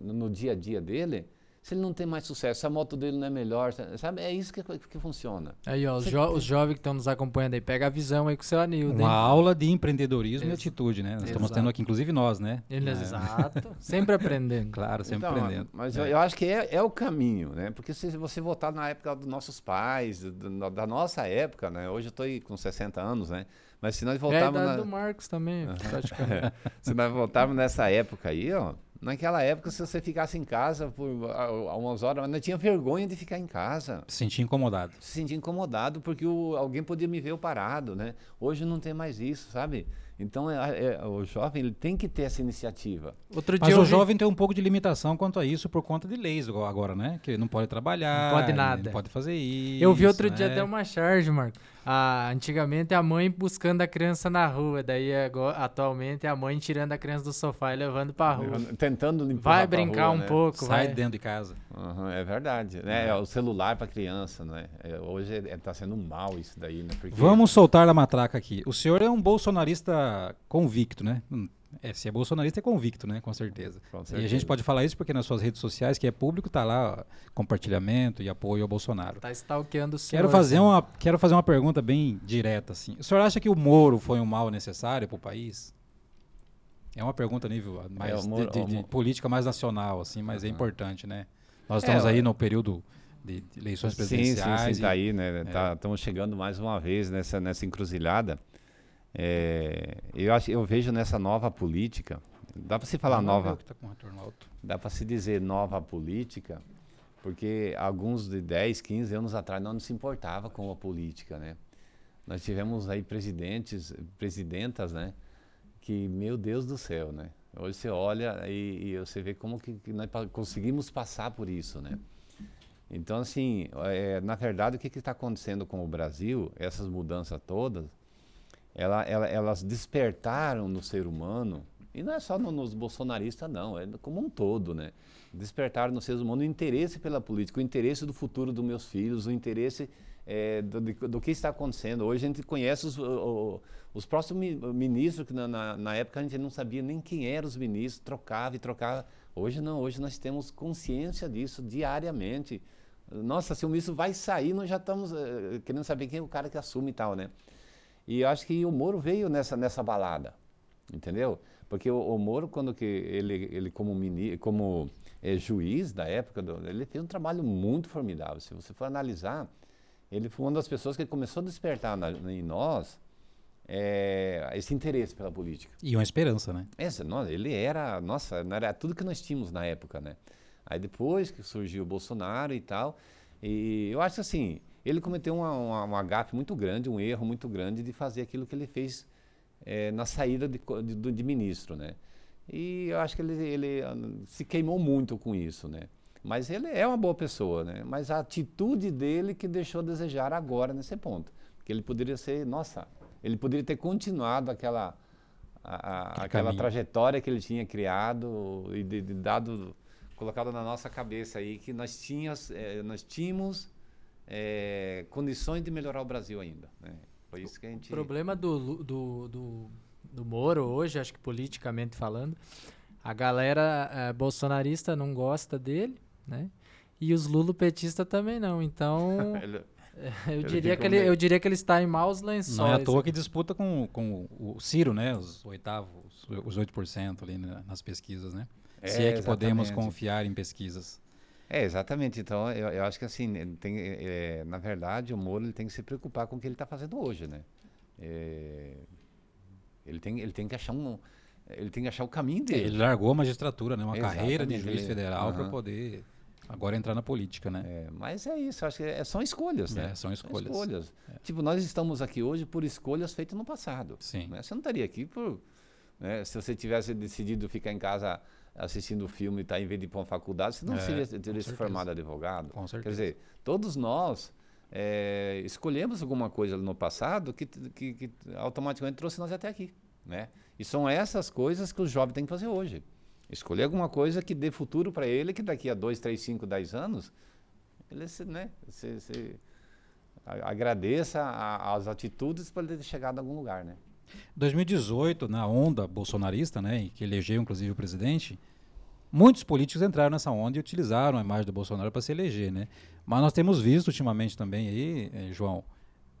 no dia a dia dele, se ele não tem mais sucesso, se a moto dele não é melhor, sabe? É isso que, que funciona. Aí, ó, os, jo- tem- os jovens que estão nos acompanhando aí, pega a visão aí com o seu Anildo, hein? Uma aula de empreendedorismo e Ex- atitude, né? Nós estamos tendo aqui, inclusive nós, né? Ele, É, Exato. Sempre *laughs* aprendendo. Claro, sempre Então, aprendendo. Mas É. eu, eu acho que é, é o caminho, né? Porque se você voltar na época dos nossos pais, do- da nossa época, né? Hoje eu estou com 60 anos, né? Mas se nós É a voltarmos idade na- do Marcos também, praticamente. *laughs* se nós voltarmos nessa época aí, ó, naquela época, se você ficasse em casa por ah, ah, umas horas, não tinha vergonha de ficar em casa. Se sentir incomodado. Se sentia incomodado porque o- alguém podia me ver eu parado, né? Hoje não tem mais isso, sabe? Então é- é- o jovem ele tem que ter essa iniciativa. Outro Mas dia eu o vi- jovem tem um pouco de limitação quanto a isso por conta de leis agora, né? Que não pode trabalhar, Não pode nada. não pode fazer isso. Eu vi outro dia né? até uma charge, Marco. Ah, antigamente a mãe buscando a criança na rua, daí agora, atualmente é a mãe tirando a criança do sofá e levando pra rua. Tem tentando limpar Vai brincar um né? pouco, Sai vai. de dentro de casa. Uhum, é verdade. Né? É. O celular para criança, né? É, hoje está sendo mal isso daí, né? Porque Vamos soltar a matraca aqui. O senhor é um bolsonarista convicto, né? Hum, É, se é bolsonarista, é convicto, né? Com certeza. Com E a certeza. gente pode falar isso porque nas suas redes sociais, que é público, tá lá ó, compartilhamento e apoio ao Bolsonaro. Tá stalkeando o senhor. Quero fazer, assim. uma, quero fazer uma pergunta bem direta, assim. O senhor acha que o Moro foi um mal necessário para o país? É uma pergunta a nível mais É, o de- Moro- de, de Moro- política mais nacional, assim, mas é Aham. importante, né? Nós É, estamos aí ó. no período de, de eleições Sim, sim, presidenciais. sim, e- tá aí, né? Tá, Estamos chegando mais uma vez nessa, nessa encruzilhada. É, eu, acho, eu vejo nessa nova política, dá para se falar é nova, tá dá para se dizer nova política, porque alguns de 10, 15 anos atrás não se importava com a política, né? Nós tivemos aí presidentes, presidentas, né? Que, meu Deus do céu, né? Hoje você olha e, e você vê como que, nós conseguimos passar por isso, né? Então, assim, é, na verdade, o que está acontecendo com o Brasil, essas mudanças todas, ela, ela- elas despertaram no ser humano, e não é só no- nos bolsonaristas, não, é como um todo, né? Despertaram no ser humano o interesse pela política, o interesse do futuro dos meus filhos, o interesse é, do, do que está acontecendo. Hoje a gente conhece os, o- os próximos mi- ministros, que na, na, na época a gente não sabia nem quem eram os ministros, trocava e trocava. Hoje não, hoje nós temos consciência disso diariamente. Nossa, se o ministro vai sair, nós já estamos eh, querendo saber quem é o cara que assume e tal, né? E eu acho que o Moro veio nessa, nessa balada, entendeu? Porque o, o Moro, quando que ele, ele como, mini, como eh, juiz da época, do- ele fez um trabalho muito formidável. Se você for analisar, ele foi uma das pessoas que começou a despertar na- em nós eh, esse interesse pela política. E uma esperança, né? Essa, nossa, ele era, nossa, era tudo que nós tínhamos na época, né? Aí depois que surgiu o Bolsonaro e tal, e eu acho assim, ele cometeu uma, uma, uma gafe muito grande, um erro muito grande de fazer aquilo que ele fez eh, na saída de, de, de ministro, né? E eu acho que ele, ele ah, se queimou muito com isso, né? Mas ele é uma boa pessoa, né? Mas a atitude dele que deixou a desejar agora nesse ponto. Que ele poderia ser, nossa, ele poderia ter continuado aquela, a- a- aquela caminho. trajetória que ele tinha criado e de, de dado, colocado na nossa cabeça aí que nós, tínhamos, eh, nós tínhamos eh, condições de melhorar o Brasil ainda. Né? Foi isso que a gente... O problema do, do, do, do Moro hoje, acho que politicamente falando, a galera eh, bolsonarista não gosta dele, né? E os lulopetistas também não. Então, *laughs* *laughs* eu diria, que ele, eu diria que ele está em maus lençóis. Não é à toa que disputa com, com o Ciro, né? Os oitavos, os 8% ali né, nas pesquisas, né? Se é que podemos exatamente. confiar em pesquisas. É, exatamente. Então, eu, eu acho que assim, ele tem, é, na verdade, o Moro ele tem que se preocupar com o que ele está fazendo hoje, né? É, ele, tem, ele tem que achar um... Ele tem que achar o caminho dele. Ele largou a magistratura, né? Uma carreira de Exatamente, juiz federal para aham. poder agora entrar na política, né? É, mas é isso, acho que é- são escolhas, né? É, são escolhas. Tipo, nós estamos aqui hoje por escolhas feitas no passado. Sim. né? Você não estaria aqui por. né, Se você tivesse decidido ficar em casa assistindo filme e tá, em vez de ir para uma faculdade, você não É, seria, teria se formado advogado. Com Quer certeza. dizer, todos nós é, escolhemos alguma coisa no passado que, que, que automaticamente trouxe nós até aqui. Né? E são essas coisas que o jovem tem que fazer hoje. Escolher alguma coisa que dê futuro para ele, que daqui a 2, 3, 5, 10 anos, ele se, né, se, se agradeça as atitudes para ele ter chegado a algum lugar. Né? 2018, na onda bolsonarista, né, que elegeu inclusive o presidente, muitos políticos entraram nessa onda e utilizaram a imagem do Bolsonaro para se eleger, né? Mas nós temos visto ultimamente também aí, eh, João,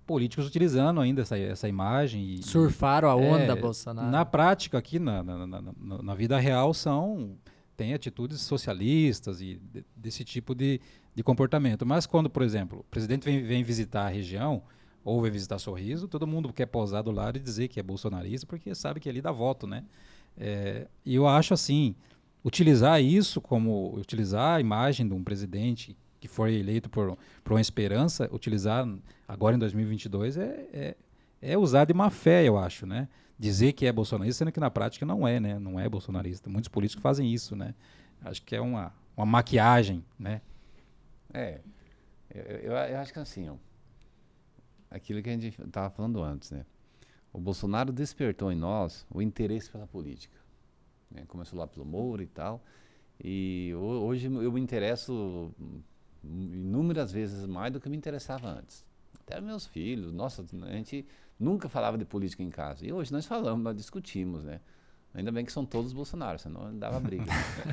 políticos utilizando ainda essa, essa imagem e Surfaram a onda, É, Bolsonaro. Na prática, aqui na, na, na- na- vida real, são tem atitudes socialistas e de- desse tipo de, de comportamento. Mas quando, por exemplo, o presidente vem, vem visitar a região ou vem visitar Sorriso, todo mundo quer posar do lado e dizer que é bolsonarista porque sabe que ali dá voto, né? É, e eu acho assim, utilizar isso como utilizar a imagem de um presidente que foi eleito por, por uma esperança, utilizar agora em 2022 é, é, é usar de má fé, eu acho, né? Dizer que é bolsonarista, sendo que na prática não é, né? Não é bolsonarista. Muitos políticos fazem isso, né? Acho que é uma, uma maquiagem, né? É, eu, eu, eu acho que assim, ó, aquilo que a gente estava falando antes, né? O Bolsonaro despertou em nós o interesse pela política. Né? Começou lá pelo Moura e tal. E hoje eu me interesso inúmeras vezes mais do que me interessava antes. Até meus filhos, nossa, a gente nunca falava de política em casa. E hoje nós falamos, nós discutimos, né? Ainda bem que são todos Bolsonaro, senão dava briga.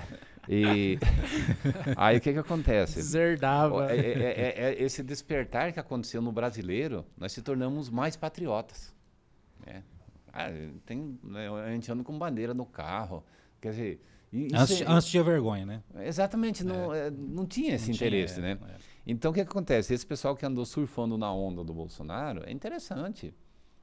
*laughs* e aí o que que acontece? Zerdava. É, é, é, é, esse despertar que aconteceu no brasileiro, nós se tornamos mais patriotas. Né? Ah, tem, né, a gente anda com bandeira no carro. Quer dizer. Antes, é, antes tinha vergonha, né? Exatamente, não, é. não tinha esse não interesse, tinha, né? Então o que, acontece? Esse pessoal que andou surfando na onda do Bolsonaro é interessante.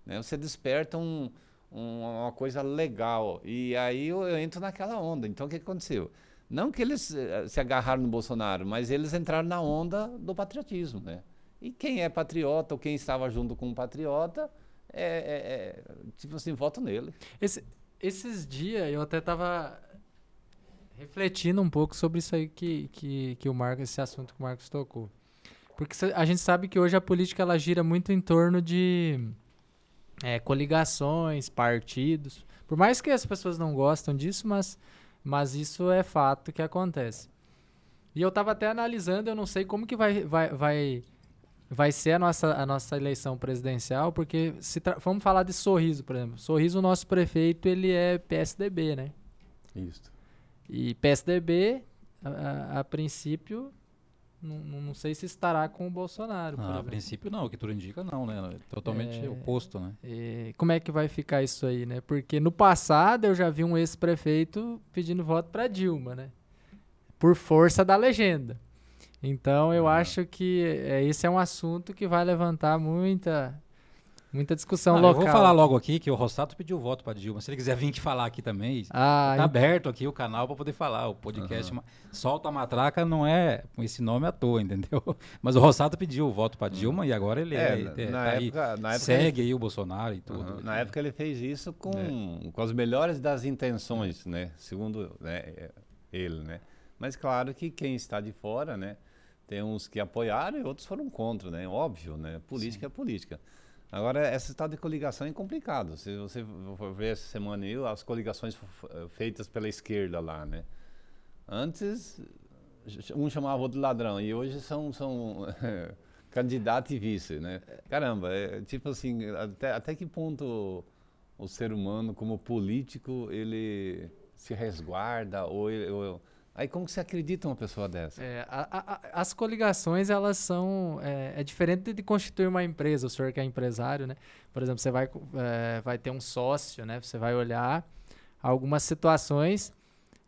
Né? Você desperta um uma coisa legal. E aí eu, eu, entro naquela onda. Então o que aconteceu? Não que eles uh, se agarraram no Bolsonaro, mas eles entraram na onda do patriotismo, né? E quem é patriota ou quem estava junto com um patriota, é, é, é tipo assim, voto nele. Esse, esses dias eu até estava refletindo um pouco sobre isso aí que, que, que o Marcos, esse assunto que o Marcos tocou. Porque a gente sabe que hoje a política ela gira muito em torno de é, coligações, partidos. Por mais que as pessoas não gostam disso, mas, mas isso é fato que acontece. E eu estava até analisando, eu não sei como que vai, vai, vai, vai ser a nossa, a nossa eleição presidencial, porque se vamos falar de Sorriso, por exemplo. Sorriso, o nosso prefeito, ele é PSDB, né? Isso. E PSDB, a, a, a princípio, não, não sei se estará com o Bolsonaro. Ah, a princípio não, o que tudo indica não, né? Totalmente é, oposto, né? É, como é que vai ficar isso aí, né? Porque no passado eu já vi um ex-prefeito pedindo voto para Dilma, né? Por força da legenda. Então eu ah. acho que é, esse é um assunto que vai levantar muita Muita discussão ah, local. Eu vou falar logo aqui que o Rossato pediu voto para Dilma. Se ele quiser vir aqui falar aqui também, ah, tá aberto aqui o canal para poder falar. O podcast uhum. Solta a Matraca não é com esse nome à toa, entendeu? *laughs* Mas o Rossato pediu o voto para Dilma uhum. e agora ele é, é, é na tá época, aí, na segue ele... aí o Bolsonaro e tudo. Uhum. Na época ele fez isso com, é. com as melhores das intenções, né? Segundo né, ele, né? Mas claro que quem está de fora, né? Tem uns que apoiaram e outros foram contra, né? Óbvio, né? Política Sim. é política. Agora, essa tal de coligação é complicado. Se você for ver essa semana aí, as coligações feitas pela esquerda lá, né? Antes, um chamava o outro ladrão, e hoje são, são *laughs* candidato e vice, né? Caramba, é tipo assim, até, até que ponto o, o ser humano, como político, ele se resguarda ou, ou Aí como que você acredita uma pessoa dessa? É, a, a, as coligações, elas são... É, é, diferente de constituir uma empresa, o senhor que é empresário, né? Por exemplo, você vai, é, vai ter um sócio, né? Você vai olhar algumas situações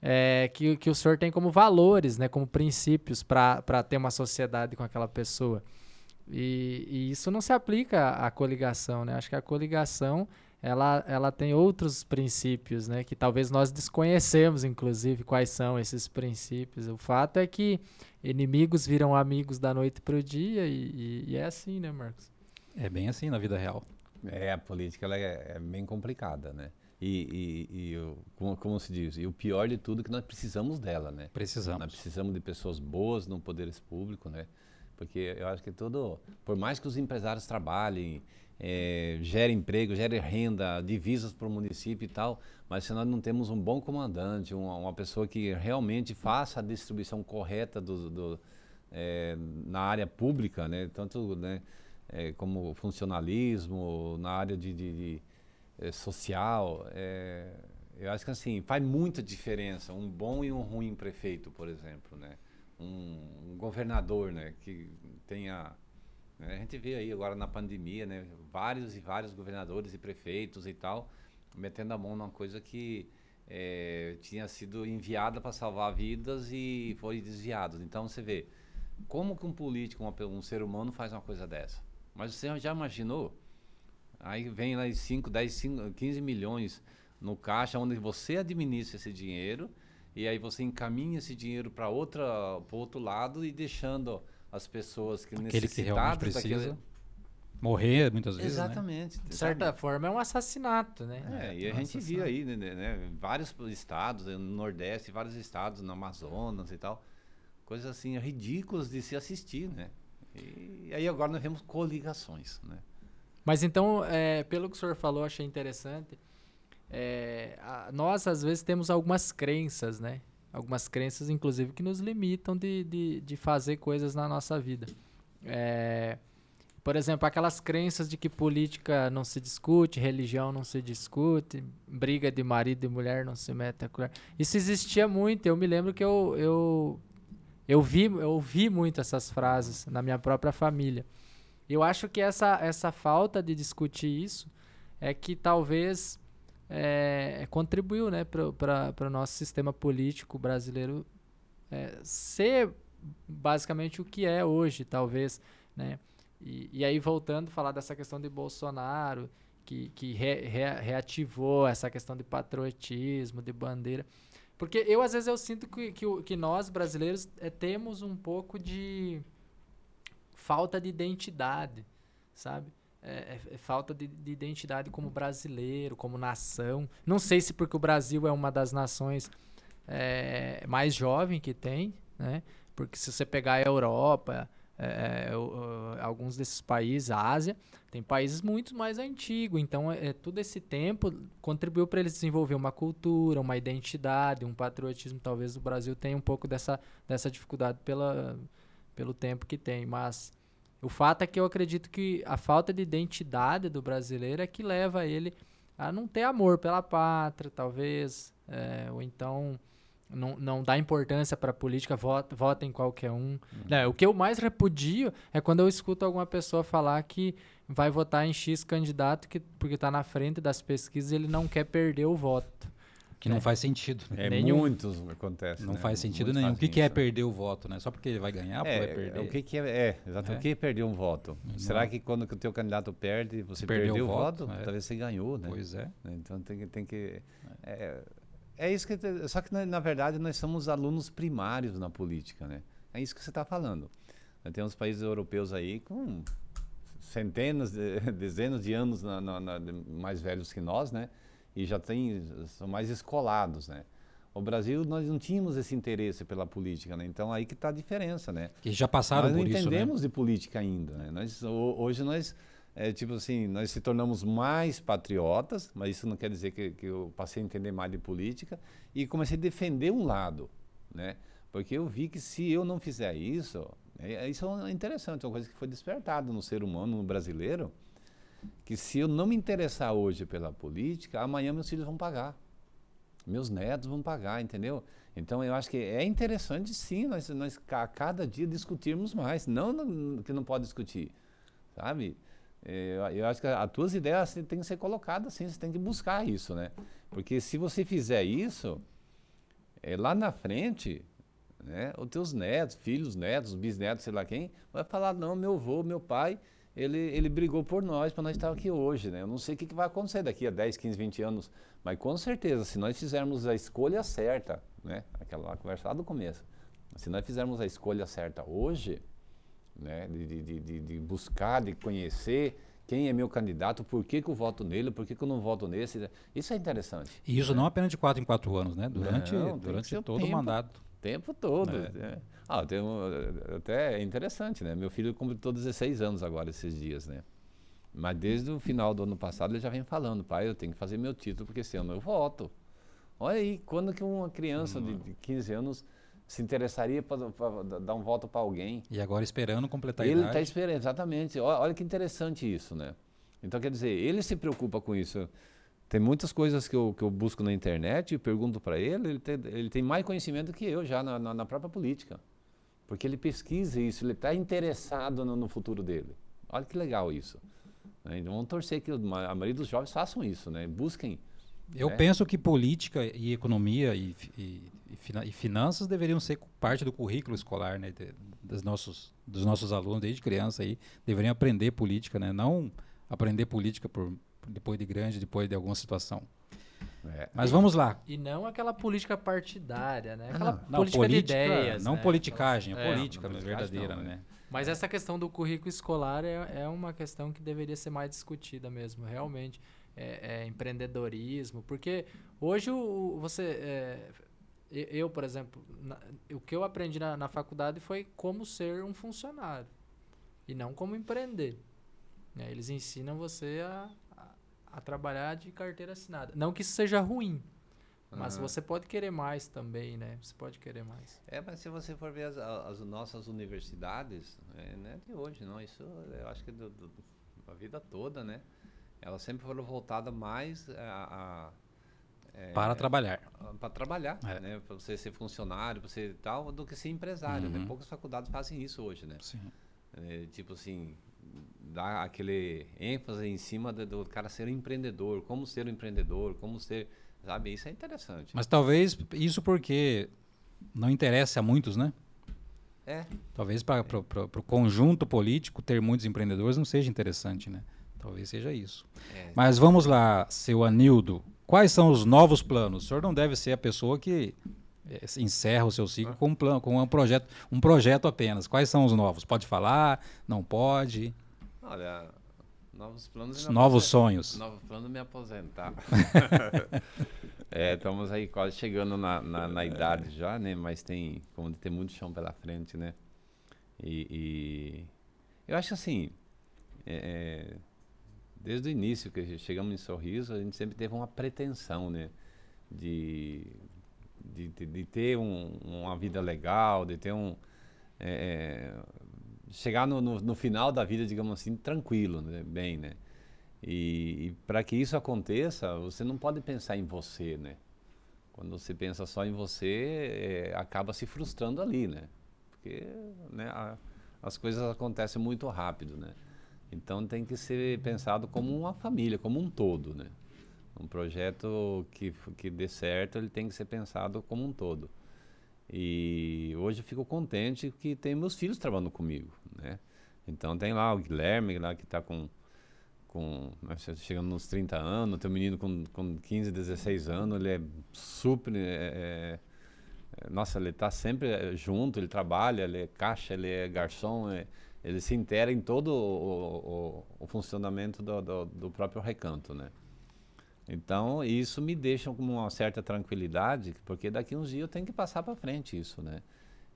é, que, que o senhor tem como valores, né? Como princípios para ter uma sociedade com aquela pessoa. E, e, isso não se aplica à coligação, né? Acho que a coligação ela, ela tem outros princípios, né? Que talvez nós desconhecemos, inclusive, quais são esses princípios. O fato é que inimigos viram amigos da noite para o dia e, e, e, é assim, né, Marcos? É bem assim na vida real. É, a política ela é, é bem complicada, né? E, e, e o, como, como, se diz, e o pior de tudo é que nós precisamos dela, né? Precisamos. Nós precisamos de pessoas boas no poder público, né? Porque eu acho que tudo, por mais que os empresários trabalhem, é, gere emprego, gere renda, divisas para o município e tal, mas se nós não temos um bom comandante, uma, uma pessoa que realmente faça a distribuição correta do, do é, na área pública, né, tanto né, é, como funcionalismo, na área de, de, de é, social, é, eu acho que assim faz muita diferença um bom e um ruim prefeito, por exemplo, né, um, um governador, né, que tenha? A gente vê aí agora na pandemia, né, vários e vários governadores e prefeitos e tal, metendo a mão numa coisa que é, tinha sido enviada para salvar vidas e foi desviado. Então você vê, como que um político, uma, um ser humano faz uma coisa dessa? Mas você já imaginou? Aí vem lá 5, 10, 5, 15 milhões no caixa, onde você administra esse dinheiro e aí você encaminha esse dinheiro para outro lado e deixando as pessoas que Aquele que realmente precisa daquele... morrer muitas vezes. Né? Exatamente. Né? De certa sabe? forma é um assassinato, né? É, é e a gente viu aí, né, né, vários estados, no Nordeste, vários estados, no Amazonas e tal, coisas assim ridículas de se assistir, né? E, e aí agora nós vemos coligações, né? Mas então, é, pelo que o senhor falou, achei interessante. é, a, nós às vezes temos algumas crenças, né? Algumas crenças, inclusive, que nos limitam de, de, de fazer coisas na nossa vida. É, por exemplo, aquelas crenças de que política não se discute, religião não se discute, briga de marido e mulher não se mete a colher. Isso existia muito. Eu me lembro que eu, eu, eu, vi, eu ouvi muito essas frases na minha própria família. Eu acho que essa, essa falta de discutir isso é que talvez é, contribuiu né, para o nosso sistema político brasileiro é, ser basicamente o que é hoje, talvez. Né? E, e aí, voltando a falar dessa questão de Bolsonaro, que, que re, re, reativou essa questão de patriotismo, de bandeira. Porque eu, às vezes, eu sinto que, que, que nós, brasileiros, é, temos um pouco de falta de identidade, sabe? É, é, é falta de, de, identidade como brasileiro, como nação. Não sei se porque o Brasil é uma das nações é, mais jovem que tem, né? Porque se você pegar a Europa, é, é alguns desses países, a Ásia, tem países muito mais antigos. Então, é, todo esse tempo contribuiu para eles desenvolver uma cultura, uma identidade, um patriotismo. Talvez o Brasil tenha um pouco dessa, dessa dificuldade pela, pelo tempo que tem, mas o fato é que eu acredito que a falta de identidade do brasileiro é que leva ele a não ter amor pela pátria, talvez, é, ou então não, não dá importância para a política, vota, vota em qualquer um. Uhum. Né, o que eu mais repudio é quando eu escuto alguma pessoa falar que vai votar em X candidato que, porque está na frente das pesquisas e ele não quer perder o voto. Que não é. faz sentido. É, nenhum. muitos acontece. Não né? faz sentido muitos nenhum. O que, que, é perder o voto, né? Só porque ele vai ganhar, é, vai perder. O que, que é, é, exato. É. O que é perder um voto? Não. Será que quando o teu candidato perde, você perdeu, perdeu o voto? voto? É. Talvez você ganhou, né? Pois é. Então tem que. Tem que é, é isso que. Só que, na, na verdade, nós somos alunos primários na política, né? É isso que você está falando. Tem uns países europeus aí com centenas, de, *laughs* dezenas de anos na, na, na, mais velhos que nós, né? E já tem, são mais escolados, né? O Brasil, nós não tínhamos esse interesse pela política, né? Então aí que está a diferença, né? Que já passaram nós por isso, Nós não entendemos de política ainda, né? Nós, hoje nós, é, tipo assim, nós se tornamos mais patriotas, mas isso não quer dizer que, que eu passei a entender mais de política e comecei a defender um lado, né? Porque eu vi que se eu não fizer isso, é, isso é interessante, é uma coisa que foi despertada no ser humano, no brasileiro, que se eu não me interessar hoje pela política, amanhã meus filhos vão pagar. Meus netos vão pagar, entendeu? Então eu acho que é interessante sim nós, nós a cada dia discutirmos mais. Não que não pode discutir, sabe? É, eu, eu acho que as tuas ideias têm que ser colocadas assim, você tem que buscar isso, né? Porque se você fizer isso, é, lá na frente, né, os teus netos, filhos, netos, bisnetos, sei lá quem, vai falar, não, meu avô, meu pai, ele, ele brigou por nós para nós estar aqui hoje. Né? Eu não sei o que, que vai acontecer daqui a 10, 15, 20 anos, mas com certeza, se nós fizermos a escolha certa, né? aquela conversa lá do começo, se nós fizermos a escolha certa hoje, né? de, de, de, de buscar, de conhecer quem é meu candidato, por que, que eu voto nele, por que, que eu não voto nesse, isso é interessante. E isso né? não apenas de quatro em quatro anos, né? Durante, não, durante todo tempo, o mandato. Tempo todo. É. É. Ah, tem um, até é interessante, né? Meu filho completou 16 anos agora, esses dias, né? Mas desde o final do ano passado ele já vem falando, pai, eu tenho que fazer meu título, porque esse ano eu voto. Olha aí, quando que uma criança hum. de 15 anos se interessaria para dar um voto para alguém? E agora esperando completar a ele idade. Ele está esperando, exatamente. Olha, olha que interessante isso, né? Então, quer dizer, ele se preocupa com isso. Tem muitas coisas que eu, que eu busco na internet e pergunto para ele, ele tem, ele tem mais conhecimento que eu já na, na, na própria política. Porque ele pesquisa isso, ele está interessado no, no, futuro dele. Olha que legal isso. Né? Então vamos torcer que a maioria dos jovens façam isso, né? busquem. Eu né? penso que política e economia e, e, e, finanças deveriam ser parte do currículo escolar né? De, dos, nossos, dos nossos alunos, desde criança, aí, deveriam aprender política, né? não aprender política por, depois de grande, depois de alguma situação. É. Mas vamos lá. E não aquela política partidária, né? Ah, aquela não. política, não, política de ideias. Não né? politicagem, é, política não, verdadeira, não, né? Mas essa questão do currículo escolar é, é uma questão que deveria ser mais discutida mesmo, realmente. É, é empreendedorismo, porque hoje o, você. É, eu, por exemplo, na, o que eu aprendi na, na faculdade foi como ser um funcionário e não como empreender. Eles ensinam você a, a trabalhar de carteira assinada. Não que isso seja ruim, mas Aham. você pode querer mais também, né? Você pode querer mais. É, mas se você for ver as, as nossas universidades, é, não é de hoje, não. Isso eu acho que do, do- a vida toda, né? Elas sempre foram voltadas mais a, a- é, Para trabalhar. para trabalhar, É. né? Para você ser funcionário, para você tal, do que ser empresário, né? Uhum. Poucas faculdades fazem isso hoje, né? Sim. É, tipo assim, dá aquele ênfase em cima do, do cara ser um empreendedor, como ser um empreendedor, como ser, sabe? Isso é interessante. Mas talvez isso porque não interessa a muitos, né? É, Talvez para o conjunto político ter muitos empreendedores não seja interessante, né? Talvez seja isso. é. Mas vamos lá, seu Anildo. Quais são os novos planos? O senhor não deve ser a pessoa que eh, encerra o seu ciclo com um plano, com um projeto, um projeto apenas. Quais são os novos? Pode falar? Não pode? Olha, novos planos. Novos sonhos. Novo plano me aposentar. *laughs* é, estamos aí quase chegando na, na, na idade já, né? Mas tem, como tem muito chão pela frente, né? E, e eu acho assim, é, desde o início que chegamos em Sorriso, a gente sempre teve uma pretensão, né? De, de, de, de ter um- uma vida legal, de ter um... é, chegar no, no, no final da vida, digamos assim, tranquilo, né? bem, né? E, e para que isso aconteça, você não pode pensar em você, né? Quando você pensa só em você, é, acaba se frustrando ali, né? Porque né, a- as coisas acontecem muito rápido, né? Então tem que ser pensado como uma família, como um todo, né? Um projeto que, que dê certo, ele tem que ser pensado como um todo. E hoje eu fico contente que tem meus filhos trabalhando comigo, né? Então tem lá o Guilherme, lá que está com, com né, che- chegando nos 30 anos, tem um menino com, com 15, 16 anos, ele é super... é, é, é, nossa, ele está sempre é, junto, ele trabalha, ele é caixa, ele é garçom, é, ele se inteira em todo o, o- o funcionamento do, do, do próprio recanto, né? Então, isso me deixa com uma certa tranquilidade, porque daqui uns dias eu tenho que passar para frente isso, né?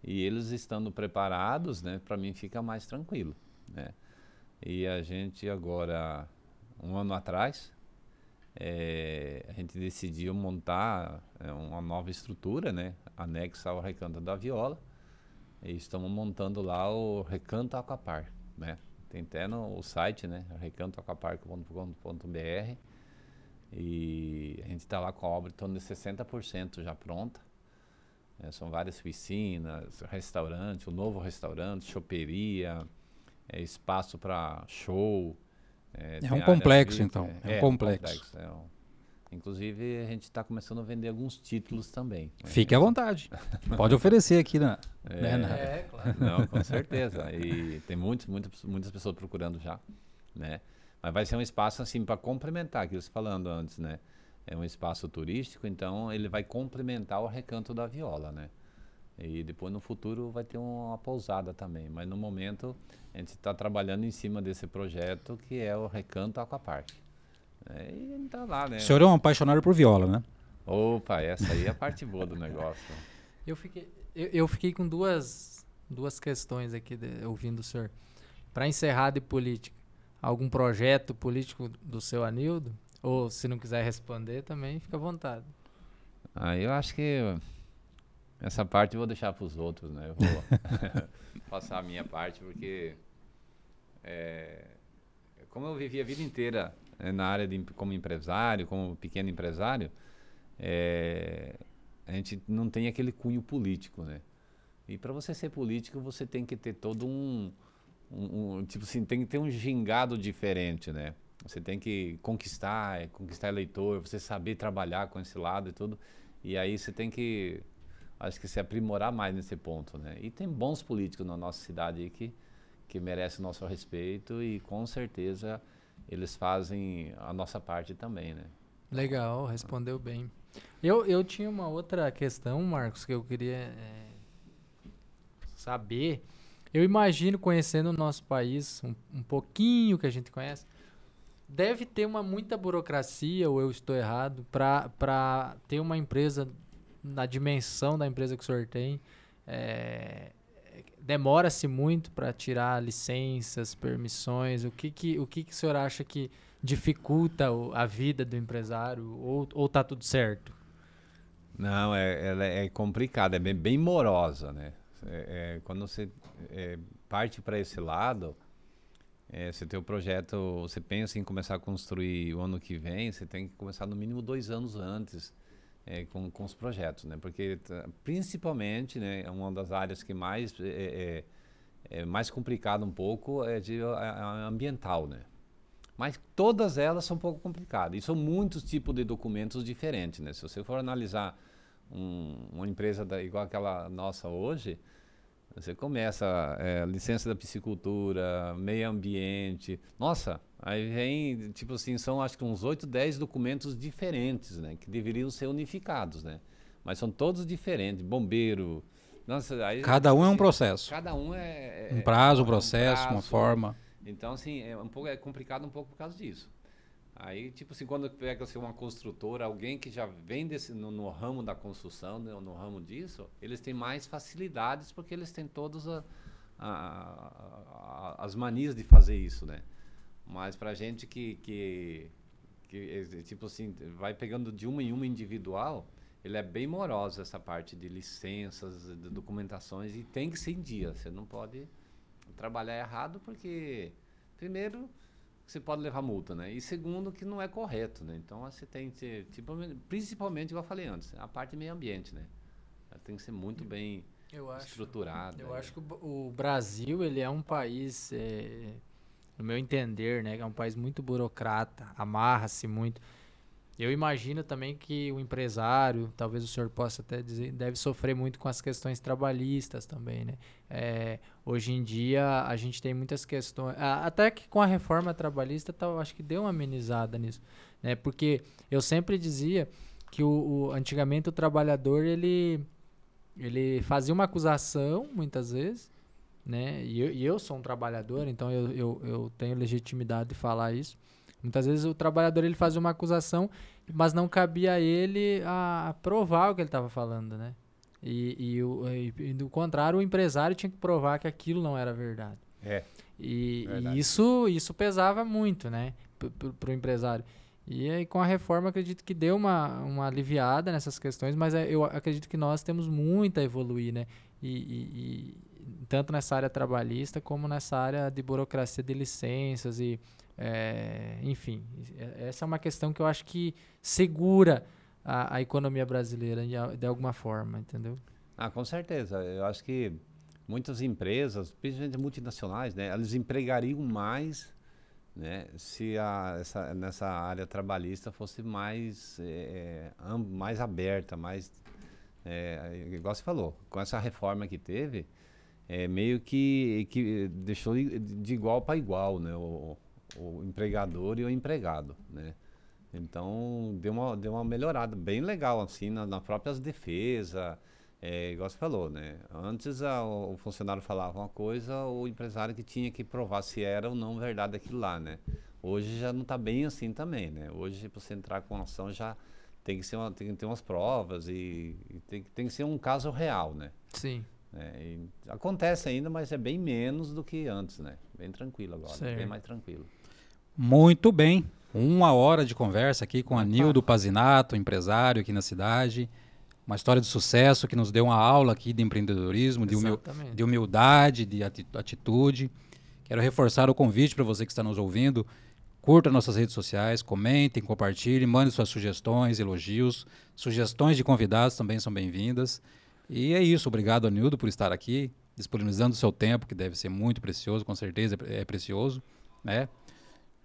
E eles estando preparados, né, para mim fica mais tranquilo, né? E a gente agora, um ano atrás, eh, a gente decidiu montar eh, uma nova estrutura, né, anexa ao Recanto da Viola, e estamos montando lá o Recanto Aquapar, né? Tem até no o site, né, recantoaquapar.com.br, e a gente está lá com a obra em torno de 60% já pronta. É, são várias piscinas, restaurante, um novo restaurante, choperia, é, espaço para show. É tem um complexo, então, é um complexo. é um- inclusive, a gente está começando a vender alguns títulos também. né? Fique à vontade. Pode oferecer aqui na. É, né, na- É, claro. não, com certeza. E tem muitos, muitas, muitas pessoas procurando já, né? Mas vai ser um espaço assim para complementar, aquilo que você falando antes, né? É um espaço turístico, então ele vai complementar o recanto da viola, né? E depois no futuro vai ter uma pousada também, mas no momento a gente está trabalhando em cima desse projeto que é o Recanto Aquapark. É, e ele tá lá, né? O senhor é um apaixonado por viola, né? Opa, essa aí é a parte boa do negócio. *laughs* Eu fiquei, eu, eu fiquei com duas, duas questões aqui de- ouvindo o senhor. Para encerrar de política, algum projeto político do seu Anildo? Ou se não quiser responder também, fica à vontade. Aí eu acho que essa parte eu vou deixar para os outros, né? Eu vou *laughs* passar a minha parte porque é, como eu vivi a vida inteira eh, na área de como empresário, como pequeno empresário, é, a gente não tem aquele cunho político, né? E para você ser político, você tem que ter todo um, um- um- tipo assim, tem que ter um gingado diferente, né? Você tem que conquistar, eh, conquistar eleitor, você saber trabalhar com esse lado e tudo. E aí você tem que, acho que se aprimorar mais nesse ponto, né? E tem bons políticos na nossa cidade que, que merecem nosso respeito e com certeza eles fazem a nossa parte também, né? Legal, respondeu bem. Eu, eu tinha uma outra questão, Marcos, que eu queria é, saber. Eu imagino, conhecendo o nosso país, um, um pouquinho que a gente conhece, deve ter uma muita burocracia, ou eu estou errado, para ter uma empresa na dimensão da empresa que o senhor tem. É, Demora-se muito para tirar licenças, permissões. O que, que, o que, que o senhor acha que dificulta a vida do empresário ou, ou tá tudo certo? Não, é, ela é complicada, é bem, bem morosa, né? É, é, quando você é, parte para esse lado, é, você tem o projeto, você pensa em começar a construir o ano que vem, você tem que começar no mínimo dois anos antes é, com, com os projetos, né? Porque tá- principalmente, né, é uma das áreas que mais é, é, mais complicado um pouco é de a ambiental, né? Mas todas elas são um pouco complicadas. E são muitos tipos de documentos diferentes, né? Se você for analisar um- uma empresa da- igual aquela nossa hoje, você começa é, licença da piscicultura, meio ambiente. Nossa, aí vem, tipo assim, são acho que uns 8, 10 documentos diferentes, né? Que deveriam ser unificados, né? Mas são todos diferentes. Bombeiro. Nossa, aí, Cada um é um assim, processo. Cada um é. é- Um prazo, um é processo, uma prazo. forma. Então, assim, é um pouco é complicado um pouco por causa disso. Aí, tipo assim, quando pega assim, uma construtora, alguém que já vem desse, no, no ramo da construção, né, no ramo disso, eles têm mais facilidades porque eles têm todas a- a- a- as manias de fazer isso, né? Mas pra gente que, que, que, tipo assim, vai pegando de uma em uma individual, ele é bem moroso essa parte de licenças, de documentações, e tem que ser em dia. Você não pode trabalhar errado porque, primeiro, você pode levar multa, né? E segundo, que não é correto, né? Então você tem que ter, tipo, principalmente, igual eu falei antes, a parte meio ambiente, né? Ela tem que ser muito bem Eu estruturada. Eu acho que o, Brasil ele é um país, é, no meu entender, né, que é um país muito burocrata, amarra-se muito. Eu imagino também que o empresário, talvez o senhor possa até dizer, deve sofrer muito com as questões trabalhistas também, né? É, hoje em dia a gente tem muitas questões, até que com a reforma trabalhista, eu acho que deu uma amenizada nisso, né? Porque eu sempre dizia que o, o- antigamente o trabalhador ele ele fazia uma acusação muitas vezes, né? E eu, e eu sou um trabalhador, então eu, eu, eu tenho legitimidade de falar isso. Muitas vezes o trabalhador ele fazia uma acusação, mas não cabia a ele a provar o que ele estava falando, né? E, e, o, e, e do contrário, o empresário tinha que provar que aquilo não era verdade. É. E, Verdade. e isso, isso pesava muito, né, para o empresário. E aí, com a reforma, acredito que deu uma, uma aliviada nessas questões, mas é, eu acredito que nós temos muito a evoluir, né? E, e- e tanto nessa área trabalhista como nessa área de burocracia de licenças e, é, enfim, é- essa é uma questão que eu acho que segura a, a economia brasileira de, de alguma forma, entendeu? Ah, com certeza. Eu acho que muitas empresas, principalmente multinacionais, né, elas empregariam mais, né, se a, essa, nessa área trabalhista fosse mais, eh, am- mais aberta, mais, eh, igual você falou, com essa reforma que teve, é meio que, que deixou de, de igual para igual, né, o, o empregador e o empregado, né. Então deu uma, deu uma melhorada bem legal assim na, na próprias defesas, é, igual você falou, né? Antes a- o, funcionário falava uma coisa, o empresário que tinha que provar se era ou não verdade aquilo lá, né? Hoje já não está bem assim também, né? Hoje para você entrar com ação já tem que ser uma, tem que ter umas provas e, e tem, que- tem que ser um caso real, né? Sim. É, acontece ainda, mas é bem menos do que antes, né? Bem tranquilo agora, Certo. bem mais tranquilo. Muito bem. Uma hora de conversa aqui com Anildo Pazinato, empresário aqui na cidade. Uma história de sucesso que nos deu uma aula aqui de empreendedorismo, de, humil- de humildade, de ati- atitude. Quero reforçar o convite para você que está nos ouvindo. Curta nossas redes sociais, comentem, compartilhem, mandem suas sugestões, elogios. Sugestões de convidados também são bem-vindas. E é isso. Obrigado, Anildo, por estar aqui, disponibilizando o seu tempo, que deve ser muito precioso, com certeza é é precioso. Né?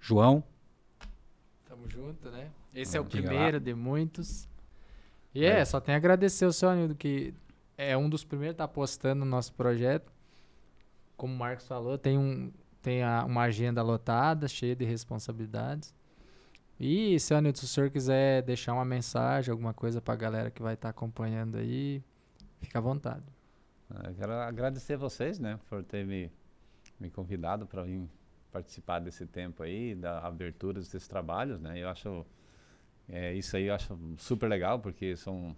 João, Tamo junto, né? Esse é o Diga lá. primeiro de muitos. E é, É. só tenho a agradecer o seu Anildo, que é um dos primeiros a estar postando no nosso projeto. Como o Marcos falou, tem, um, tem a- uma agenda lotada, cheia de responsabilidades. E, seu Anildo, se o senhor quiser deixar uma mensagem, alguma coisa pra galera que vai estar acompanhando aí, fica à vontade. Ah, Eu quero agradecer vocês, né, por ter me, me convidado para vir participar desse tempo aí, da abertura desses trabalhos, né? Eu acho é, isso aí eu acho super legal porque são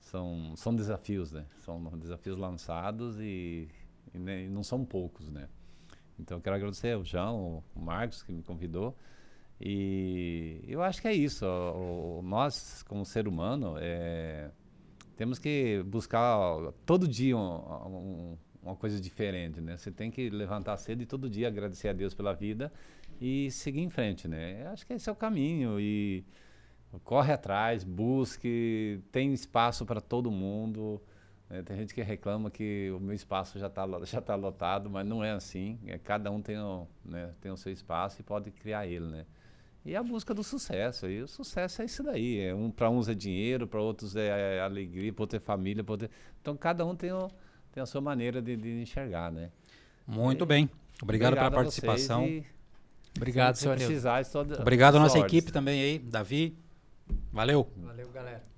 são são desafios, né? São desafios lançados e, e ne- e não são poucos, né? Então eu quero agradecer ao João, o Marcos que me convidou E eu acho que é isso. O, o, nós, como ser humano, é, temos que buscar todo dia um, um, uma coisa diferente, né? Você tem que levantar cedo e todo dia agradecer a Deus pela vida e seguir em frente, né? Eu acho que esse é o caminho e corre atrás, busque, tem espaço para todo mundo. Né? Tem gente que reclama que o meu espaço já está *laughs* já tá lotado, mas não é assim. É, cada um tem o, né, tem o seu espaço e pode criar ele, né? E a busca do sucesso. E o sucesso é isso daí. É um, para uns é dinheiro, para outros é, é alegria, para outros é família. Outros é... Então cada um tem, o, tem a sua maneira de, de enxergar, né? Muito e, bem. Obrigado, obrigado pela participação. Obrigado, senhor Obrigado à nossa equipe também aí, Davi. Valeu. Valeu, galera.